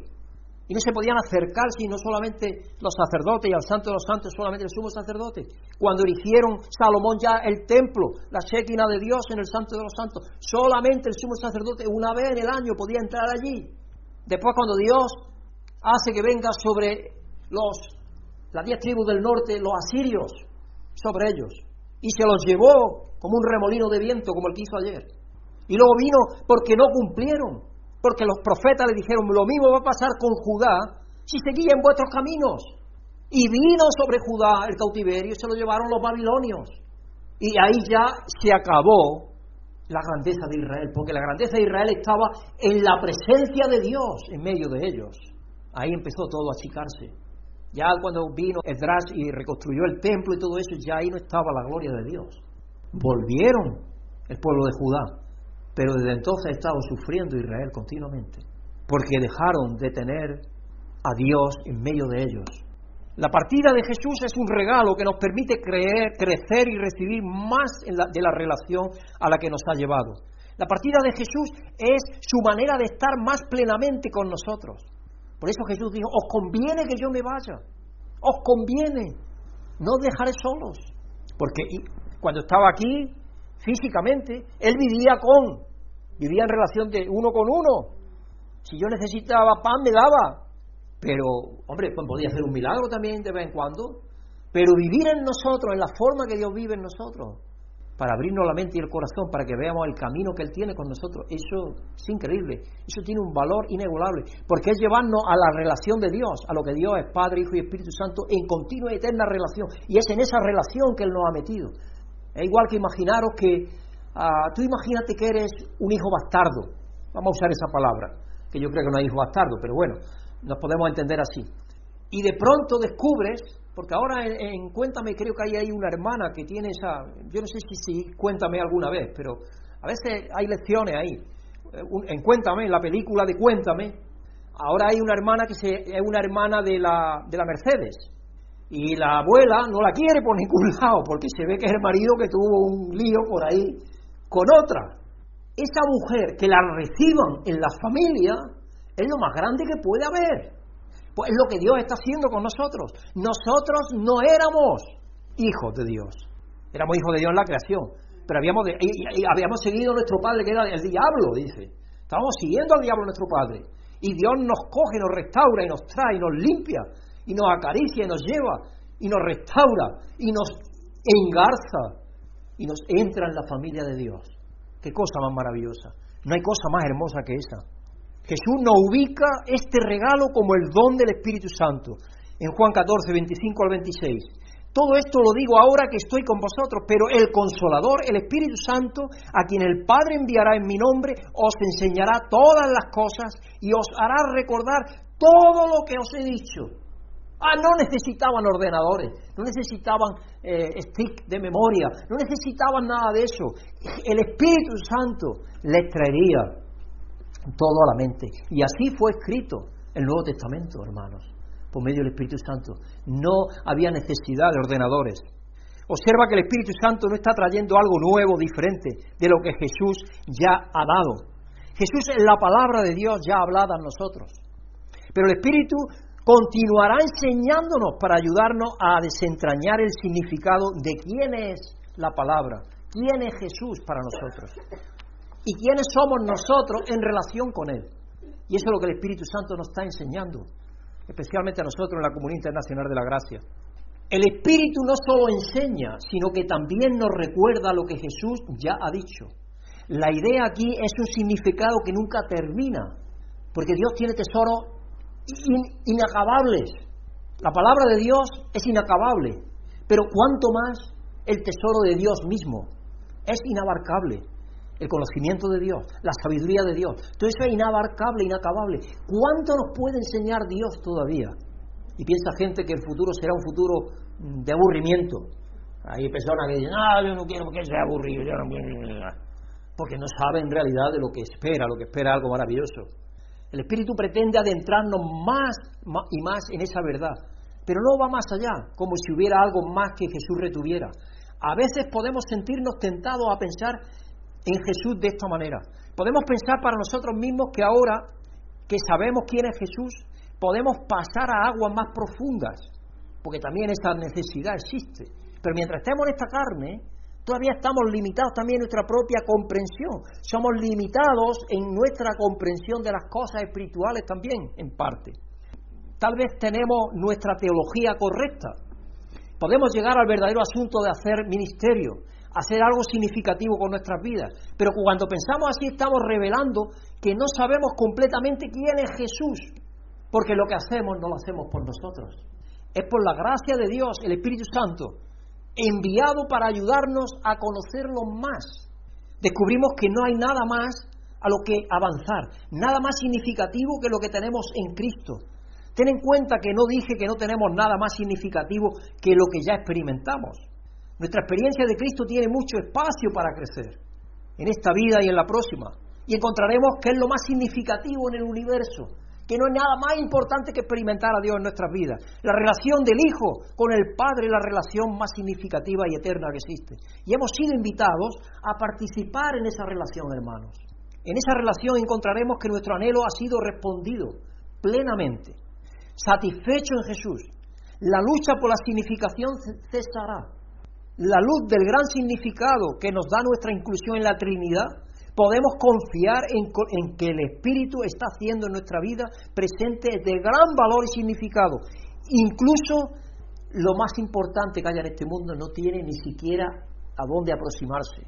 y no se podían acercar sino solamente los sacerdotes y al santo de los santos solamente el sumo sacerdote. Cuando erigieron Salomón ya el templo, la Shekinah de Dios en el santo de los santos, solamente el sumo sacerdote una vez en el año podía entrar allí. Después cuando Dios hace que venga sobre los las diez tribus del norte los asirios sobre ellos y se los llevó como un remolino de viento como el que hizo ayer. Y luego vino porque no cumplieron porque los profetas le dijeron, lo mismo va a pasar con Judá si seguían vuestros caminos. Y vino sobre Judá el cautiverio y se lo llevaron los babilonios. Y ahí ya se acabó la grandeza de Israel, porque la grandeza de Israel estaba en la presencia de Dios en medio de ellos. Ahí empezó todo a achicarse. Ya cuando vino Esdras y reconstruyó el templo y todo eso, ya ahí no estaba la gloria de Dios. Volvieron el pueblo de Judá pero desde entonces ha estado sufriendo Israel continuamente, porque dejaron de tener a Dios en medio de ellos. La partida de Jesús es un regalo que nos permite creer, crecer y recibir más de la relación a la que nos ha llevado. La partida de Jesús es su manera de estar más plenamente con nosotros. Por eso Jesús dijo, os conviene que yo me vaya, os conviene, no os dejaré solos. Porque cuando estaba aquí, físicamente, él vivía con, vivía en relación de uno con uno. Si yo necesitaba pan, me daba. Pero, hombre, pues podía hacer un milagro también de vez en cuando. Pero vivir en nosotros, en la forma que Dios vive en nosotros, para abrirnos la mente y el corazón, para que veamos el camino que Él tiene con nosotros, eso es increíble. Eso tiene un valor inegulable. Porque es llevarnos a la relación de Dios, a lo que Dios es Padre, Hijo y Espíritu Santo, en continua y eterna relación. Y es en esa relación que Él nos ha metido. Es igual que imaginaros que ah, tú imagínate que eres un hijo bastardo, vamos a usar esa palabra, que yo creo que no hay hijo bastardo, pero bueno, nos podemos entender así. Y de pronto descubres, porque ahora en, Cuéntame creo que hay, una hermana que tiene esa, yo no sé si, si Cuéntame alguna vez, pero a veces hay lecciones ahí. En Cuéntame, en la película de Cuéntame, ahora hay una hermana que se, es una hermana de la, de la Mercedes y la abuela no la quiere por ningún lado, porque se ve que es el marido que tuvo un lío por ahí con otra. Esa mujer que la reciban en la familia es lo más grande que puede haber. Pues es lo que Dios está haciendo con nosotros. Nosotros no éramos hijos de Dios. Éramos hijos de Dios en la creación. Pero habíamos, habíamos seguido a nuestro padre, que era el diablo, dice. Estábamos siguiendo al diablo nuestro padre. Y Dios nos coge, nos restaura y nos trae y nos limpia y nos acaricia y nos lleva y nos restaura y nos engarza y nos entra en la familia de Dios. Qué cosa más maravillosa. No hay cosa más hermosa que esa. Jesús nos ubica este regalo como el don del Espíritu Santo. En Juan 14, 25 al 26. Todo esto lo digo ahora que estoy con vosotros, pero el consolador, el Espíritu Santo, a quien el Padre enviará en mi nombre, os enseñará todas las cosas y os hará recordar todo lo que os he dicho. Ah, no necesitaban ordenadores, no necesitaban eh, stick de memoria, no necesitaban nada de eso. El Espíritu Santo les traería todo a la mente. Y así fue escrito el Nuevo Testamento, hermanos, por medio del Espíritu Santo. No había necesidad de ordenadores. Observa que el Espíritu Santo no está trayendo algo nuevo, diferente de lo que Jesús ya ha dado. Jesús es la palabra de Dios ya hablada a nosotros. Pero el Espíritu continuará enseñándonos para ayudarnos a desentrañar el significado de quién es la palabra, quién es Jesús para nosotros y quiénes somos nosotros en relación con Él. Y eso es lo que el Espíritu Santo nos está enseñando, especialmente a nosotros en la Comunidad Internacional de la Gracia. El Espíritu no solo enseña, sino que también nos recuerda lo que Jesús ya ha dicho. La idea aquí es un significado que nunca termina, porque Dios tiene tesoros inacabables. La palabra de Dios es inacabable, pero cuanto más el tesoro de Dios mismo es inabarcable. el conocimiento de Dios, la sabiduría de Dios. Todo eso es inabarcable, inacabable. ¿Cuánto nos puede enseñar Dios todavía? Y piensa gente que el futuro será un futuro mm, de aburrimiento. Hay personas que dicen, ah, yo no quiero que sea aburrido, yo no quiero... Porque no saben en realidad de lo que espera, lo que espera algo maravilloso. El Espíritu pretende adentrarnos más y más en esa verdad, pero no va más allá, como si hubiera algo más que Jesús retuviera. A veces podemos sentirnos tentados a pensar en Jesús de esta manera. Podemos pensar para nosotros mismos que ahora que sabemos quién es Jesús, podemos pasar a aguas más profundas, porque también esa necesidad existe. Pero mientras estemos en esta carne, todavía estamos limitados también en nuestra propia comprensión. Somos limitados en nuestra comprensión de las cosas espirituales también, en parte. Tal vez tenemos nuestra teología correcta. Podemos llegar al verdadero asunto de hacer ministerio, hacer algo significativo con nuestras vidas. Pero cuando pensamos así estamos revelando que no sabemos completamente quién es Jesús, porque lo que hacemos no lo hacemos por nosotros. Es por la gracia de Dios, el Espíritu Santo, enviado para ayudarnos a conocerlo más. Descubrimos que no hay nada más a lo que avanzar, nada más significativo que lo que tenemos en Cristo. Ten en cuenta que no dije que no tenemos nada más significativo que lo que ya experimentamos. Nuestra experiencia de Cristo tiene mucho espacio para crecer, en esta vida y en la próxima. Y encontraremos que es lo más significativo en el universo, que no es nada más importante que experimentar a Dios en nuestras vidas. La relación del Hijo con el Padre es la relación más significativa y eterna que existe. Y hemos sido invitados a participar en esa relación, hermanos. En esa relación encontraremos que nuestro anhelo ha sido respondido plenamente, satisfecho en Jesús. La lucha por la significación cesará la luz del gran significado que nos da nuestra inclusión en la Trinidad, podemos confiar en, que el Espíritu está haciendo en nuestra vida presente de gran valor y significado. Incluso lo más importante que haya en este mundo no tiene ni siquiera a dónde aproximarse.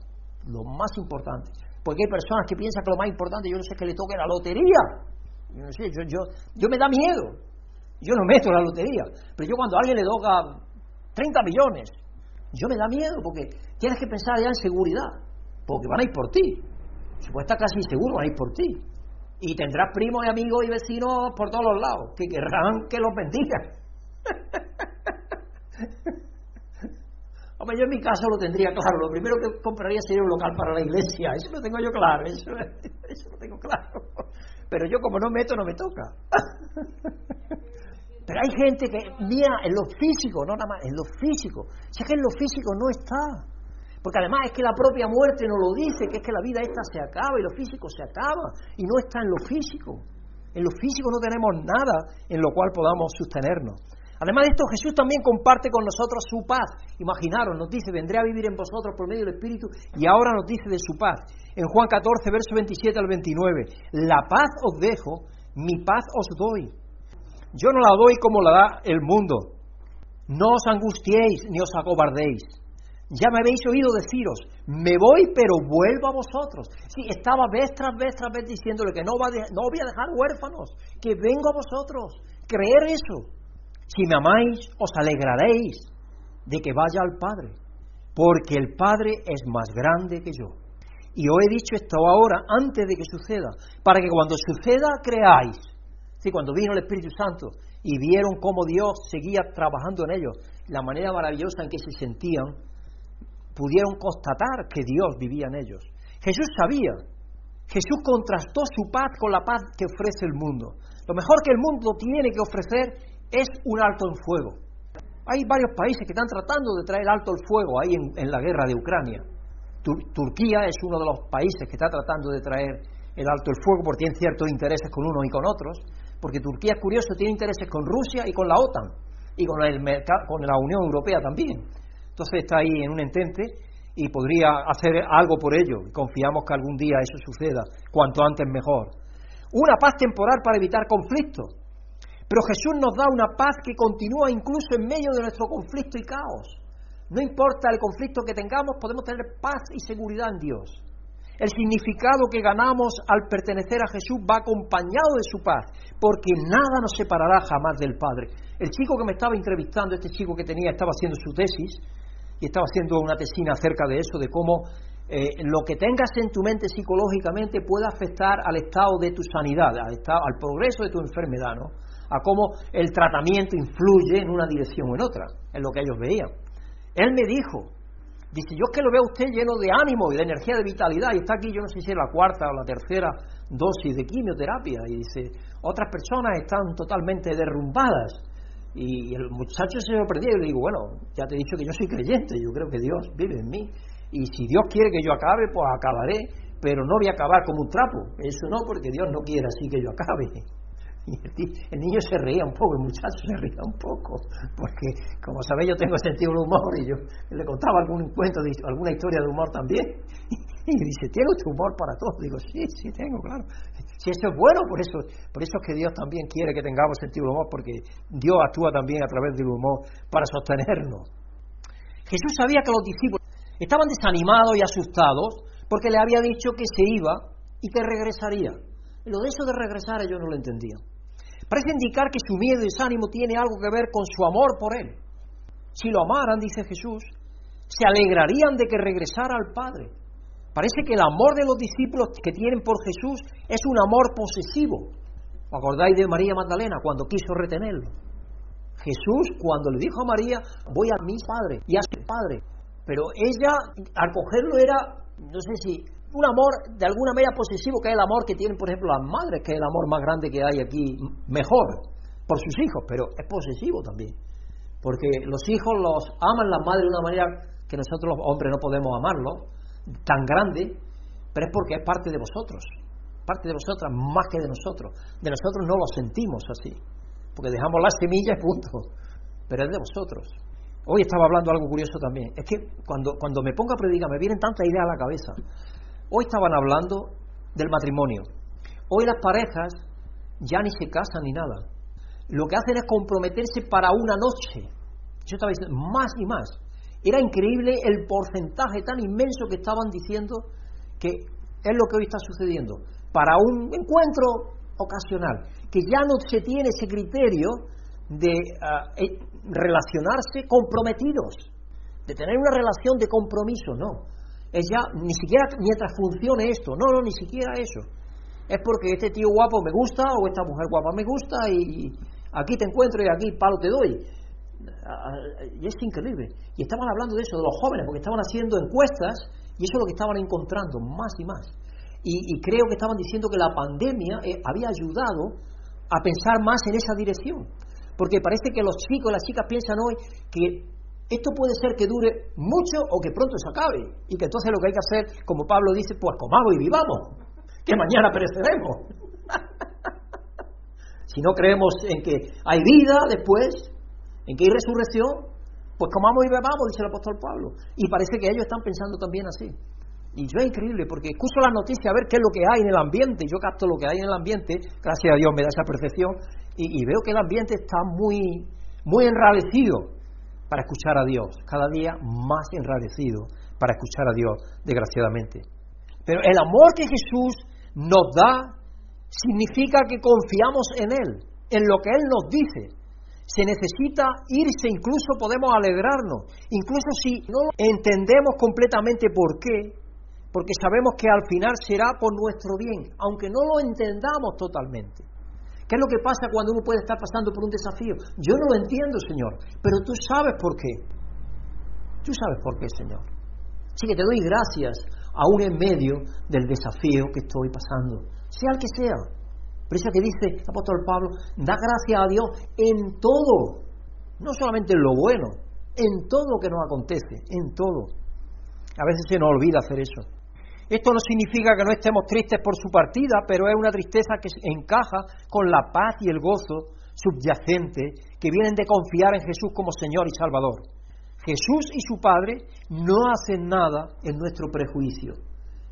Lo más importante. Porque hay personas que piensan que lo más importante, yo no sé, que le toque la lotería. Yo no sé, yo, yo, yo me da miedo. Yo no meto la lotería. Pero yo cuando a alguien le toca 30 millones, yo me da miedo porque tienes que pensar ya en seguridad, porque van a ir por ti. Si puedes estar casi seguro, van a ir por ti. Y tendrás primos y amigos y vecinos por todos los lados que querrán que los bendiga. Hombre, yo en mi caso lo tendría claro. Lo primero que compraría sería un local para la iglesia. Eso lo tengo yo claro. Eso, eso lo tengo claro. Pero yo como no meto, no me toca. Pero hay gente que mira en lo físico, no nada más, en lo físico. Si es que en lo físico no está. Porque además es que la propia muerte nos lo dice, que es que la vida esta se acaba y lo físico se acaba. Y no está en lo físico. En lo físico no tenemos nada en lo cual podamos sostenernos. Además de esto, Jesús también comparte con nosotros su paz. Imaginaros, nos dice, vendré a vivir en vosotros por medio del Espíritu y ahora nos dice de su paz. En Juan 14, verso 27 al 29, la paz os dejo, mi paz os doy. Yo no la doy como la da el mundo. No os angustiéis ni os acobardéis. Ya me habéis oído deciros, me voy pero vuelvo a vosotros. Sí, estaba vez tras vez tras vez diciéndole que no, va no voy a dejar huérfanos, que vengo a vosotros. Creer eso. Si me amáis, os alegraréis de que vaya al Padre, porque el Padre es más grande que yo. Y os he dicho esto ahora antes de que suceda, para que cuando suceda creáis cuando vino el Espíritu Santo y vieron cómo Dios seguía trabajando en ellos, la manera maravillosa en que se sentían, pudieron constatar que Dios vivía en ellos. Jesús sabía, Jesús contrastó su paz con la paz que ofrece el mundo. Lo mejor que el mundo tiene que ofrecer es un alto el fuego. Hay varios países que están tratando de traer alto el fuego ahí en, la guerra de Ucrania. Turquía es uno de los países que está tratando de traer el alto el fuego porque tiene ciertos intereses con unos y con otros porque Turquía es curioso, tiene intereses con Rusia y con la OTAN y con, la Unión Europea también. Entonces está ahí en un entente y podría hacer algo por ello. Confiamos que algún día eso suceda, cuanto antes mejor. Una paz temporal para evitar conflictos. Pero Jesús nos da una paz que continúa incluso en medio de nuestro conflicto y caos. No importa el conflicto que tengamos, podemos tener paz y seguridad en Dios. El significado que ganamos al pertenecer a Jesús va acompañado de su paz, porque nada nos separará jamás del Padre. El chico que me estaba entrevistando, este chico que tenía, estaba haciendo su tesis y estaba haciendo una tesina acerca de eso, de cómo eh, lo que tengas en tu mente psicológicamente puede afectar al estado de tu sanidad, al, estado, al progreso de tu enfermedad, ¿no? A cómo el tratamiento influye en una dirección o en otra, en lo que ellos veían. Él me dijo, dice, yo es que lo veo a usted lleno de ánimo y de energía, de vitalidad, y está aquí, yo no sé si es la cuarta o la tercera dosis de quimioterapia, y dice, otras personas están totalmente derrumbadas. Y el muchacho se sorprendió y le digo, bueno, ya te he dicho que yo soy creyente, yo creo que Dios vive en mí y si Dios quiere que yo acabe, pues acabaré, pero no voy a acabar como un trapo. Eso no, porque Dios no quiere así que yo acabe. El, niño se reía un poco, el muchacho se reía un poco, porque como sabéis yo tengo sentido del humor y yo le contaba algún cuento, alguna historia de humor también. Y dice, ¿tiene usted humor para todos? Digo, sí, sí tengo, claro. Si eso es bueno, por eso, por eso es que Dios también quiere que tengamos sentido del humor, porque Dios actúa también a través del humor para sostenernos. Jesús sabía que los discípulos Estaban desanimados y asustados porque le había dicho que se iba y que regresaría. Lo de eso de regresar ellos no lo entendían. Parece indicar que su miedo y desánimo tiene algo que ver con su amor por él. Si lo amaran, dice Jesús, se alegrarían de que regresara al Padre. Parece que el amor de los discípulos que tienen por Jesús es un amor posesivo. ¿Os acordáis de María Magdalena cuando quiso retenerlo? Jesús, cuando le dijo a María, voy a mi Padre y a su Padre, pero ella, al cogerlo, era, no sé si, un amor de alguna manera posesivo, que es el amor que tienen, por ejemplo, las madres, que es el amor más grande que hay aquí, mejor, por sus hijos, pero es posesivo también. Porque los hijos los aman las madres de una manera que nosotros los hombres no podemos amarlo, tan grande, pero es porque es parte de vosotros, parte de vosotras más que de nosotros. De nosotros no lo sentimos así, porque dejamos las semillas punto, pero es de vosotros. Hoy estaba hablando algo curioso también. Es que cuando, cuando me pongo a predicar me vienen tantas ideas a la cabeza. Hoy estaban hablando del matrimonio. Hoy las parejas ya ni se casan ni nada. Lo que hacen es comprometerse para una noche. Yo estaba diciendo más y más. Era increíble el porcentaje tan inmenso que estaban diciendo que es lo que hoy está sucediendo. Para un encuentro ocasional, que ya no se tiene ese criterio de ah, eh, relacionarse comprometidos, de tener una relación de compromiso, no. Es ya, ni siquiera mientras funcione esto, no, no, ni siquiera eso. Es porque este tío guapo me gusta o esta mujer guapa me gusta y aquí te encuentro y aquí palo te doy. Y es increíble. Y estaban hablando de eso, de los jóvenes, porque estaban haciendo encuestas y eso es lo que estaban encontrando, más y más. Y, creo que estaban diciendo que la pandemia eh, había ayudado a pensar más en esa dirección. Porque parece que los chicos, las chicas piensan hoy que esto puede ser que dure mucho o que pronto se acabe. Y que entonces lo que hay que hacer, como Pablo dice, pues comamos y vivamos, que mañana pereceremos. si no creemos en que hay vida después, en que hay resurrección, pues comamos y bebamos, dice el apóstol Pablo. Y parece que ellos están pensando también así. Y yo es increíble porque escucho las noticias a ver qué es lo que hay en el ambiente. Yo capto lo que hay en el ambiente, gracias a Dios me da esa percepción, y, veo que el ambiente está muy, muy enrarecido para escuchar a Dios, cada día más enrarecido para escuchar a Dios, desgraciadamente. Pero el amor que Jesús nos da significa que confiamos en Él, en lo que Él nos dice. Se necesita irse, incluso podemos alegrarnos, incluso si no entendemos completamente por qué, porque sabemos que al final será por nuestro bien, aunque no lo entendamos totalmente. ¿Qué es lo que pasa cuando uno puede estar pasando por un desafío? Yo no lo entiendo, Señor, pero tú sabes por qué. Tú sabes por qué, Señor. Así que te doy gracias aún en medio del desafío que estoy pasando, sea el que sea. Por eso que dice el apóstol Pablo, da gracias a Dios en todo, no solamente en lo bueno, en todo lo que nos acontece, en todo. A veces se nos olvida hacer eso. Esto no significa que no estemos tristes por su partida, pero es una tristeza que encaja con la paz y el gozo subyacente que vienen de confiar en Jesús como Señor y Salvador. Jesús y su Padre no hacen nada en nuestro prejuicio.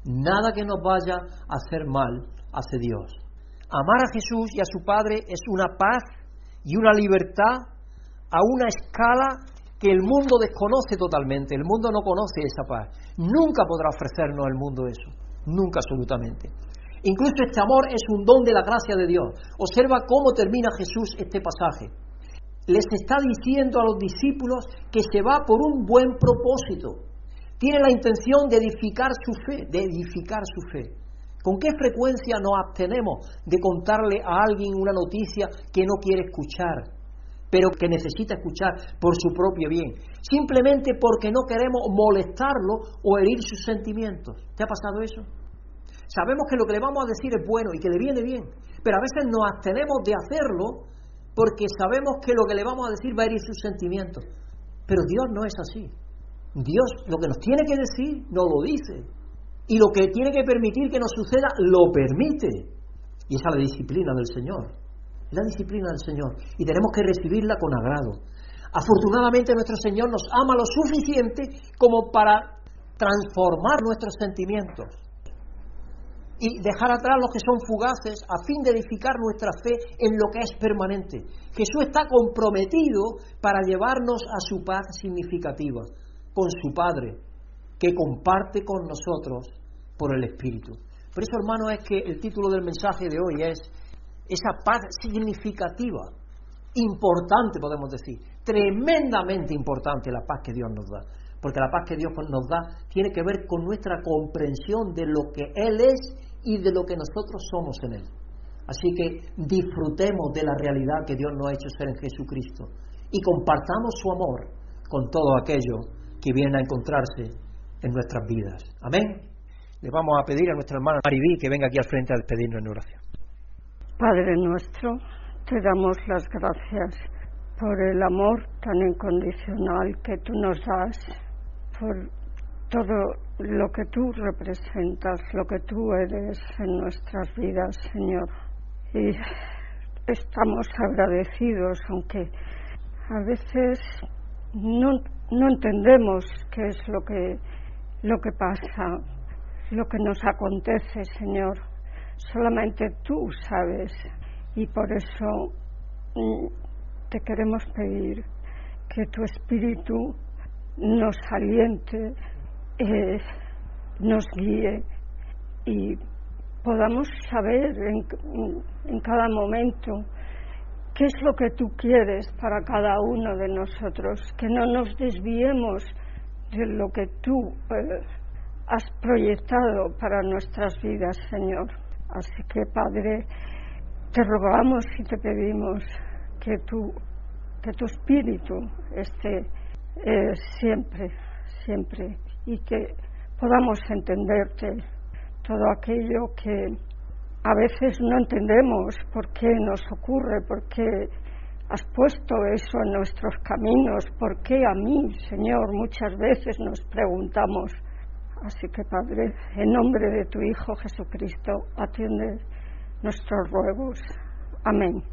Nada que nos vaya a hacer mal hace Dios. Amar a Jesús y a su Padre es una paz y una libertad a una escala que el mundo desconoce totalmente, el mundo no conoce esa paz. Nunca podrá ofrecernos el mundo eso, nunca absolutamente. Incluso este amor es un don de la gracia de Dios. Observa cómo termina Jesús este pasaje. Les está diciendo a los discípulos que se va por un buen propósito. tiene la intención de edificar su fe, de edificar su fe. ¿Con qué frecuencia nos abstenemos de contarle a alguien una noticia que no quiere escuchar, pero que necesita escuchar por su propio bien? Simplemente porque no queremos molestarlo o herir sus sentimientos. ¿Te ha pasado eso? Sabemos que lo que le vamos a decir es bueno y que le viene bien, pero a veces nos abstenemos de hacerlo porque sabemos que lo que le vamos a decir va a herir sus sentimientos. Pero Dios no es así. Dios lo que nos tiene que decir, nos lo dice. Y lo que tiene que permitir que nos suceda, lo permite. Y esa es la disciplina del Señor. La disciplina del Señor. Y tenemos que recibirla con agrado. Afortunadamente nuestro Señor nos ama lo suficiente como para transformar nuestros sentimientos y dejar atrás los que son fugaces a fin de edificar nuestra fe en lo que es permanente. Jesús está comprometido para llevarnos a su paz significativa con su Padre, que comparte con nosotros por el Espíritu. Por eso, hermano, es que el título del mensaje de hoy es esa paz significativa, importante podemos decir, tremendamente importante la paz que Dios nos da. Porque la paz que Dios nos da tiene que ver con nuestra comprensión de lo que Él es y de lo que nosotros somos en Él. Así que disfrutemos de la realidad que Dios nos ha hecho ser en Jesucristo y compartamos su amor con todo aquello que viene a encontrarse en nuestras vidas. Amén. Le vamos a pedir a nuestra hermana Maribí que venga aquí al frente a despedirnos en oración.
Padre nuestro, te damos las gracias por el amor tan incondicional que tú nos das, por todo lo que tú representas, lo que tú eres en nuestras vidas, Señor. Y estamos agradecidos, aunque a veces no, no entendemos qué es lo que, lo que pasa, lo que nos acontece, Señor. Solamente tú sabes y por eso mm, te queremos pedir que tu espíritu nos aliente, eh, nos guíe y podamos saber en, en cada momento qué es lo que tú quieres para cada uno de nosotros, que no nos desviemos de lo que tú eh, has proyectado para nuestras vidas, Señor. Así que, Padre, te rogamos y te pedimos que tu, que tu espíritu esté eh, siempre, siempre, y que podamos entenderte todo aquello que a veces no entendemos por qué nos ocurre, por qué has puesto eso en nuestros caminos, por qué a mí, Señor, muchas veces nos preguntamos. Así que, Padre, en nombre de tu Hijo Jesucristo, atiende nuestros ruegos. Amén.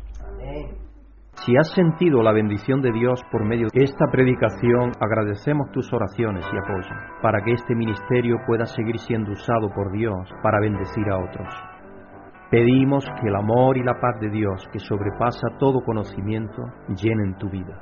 Si has sentido la bendición de Dios por medio de esta predicación, agradecemos tus oraciones y apoyo para que este ministerio pueda seguir siendo usado por Dios para bendecir a otros. Pedimos que el amor y la paz de Dios, que sobrepasa todo conocimiento, llenen tu vida.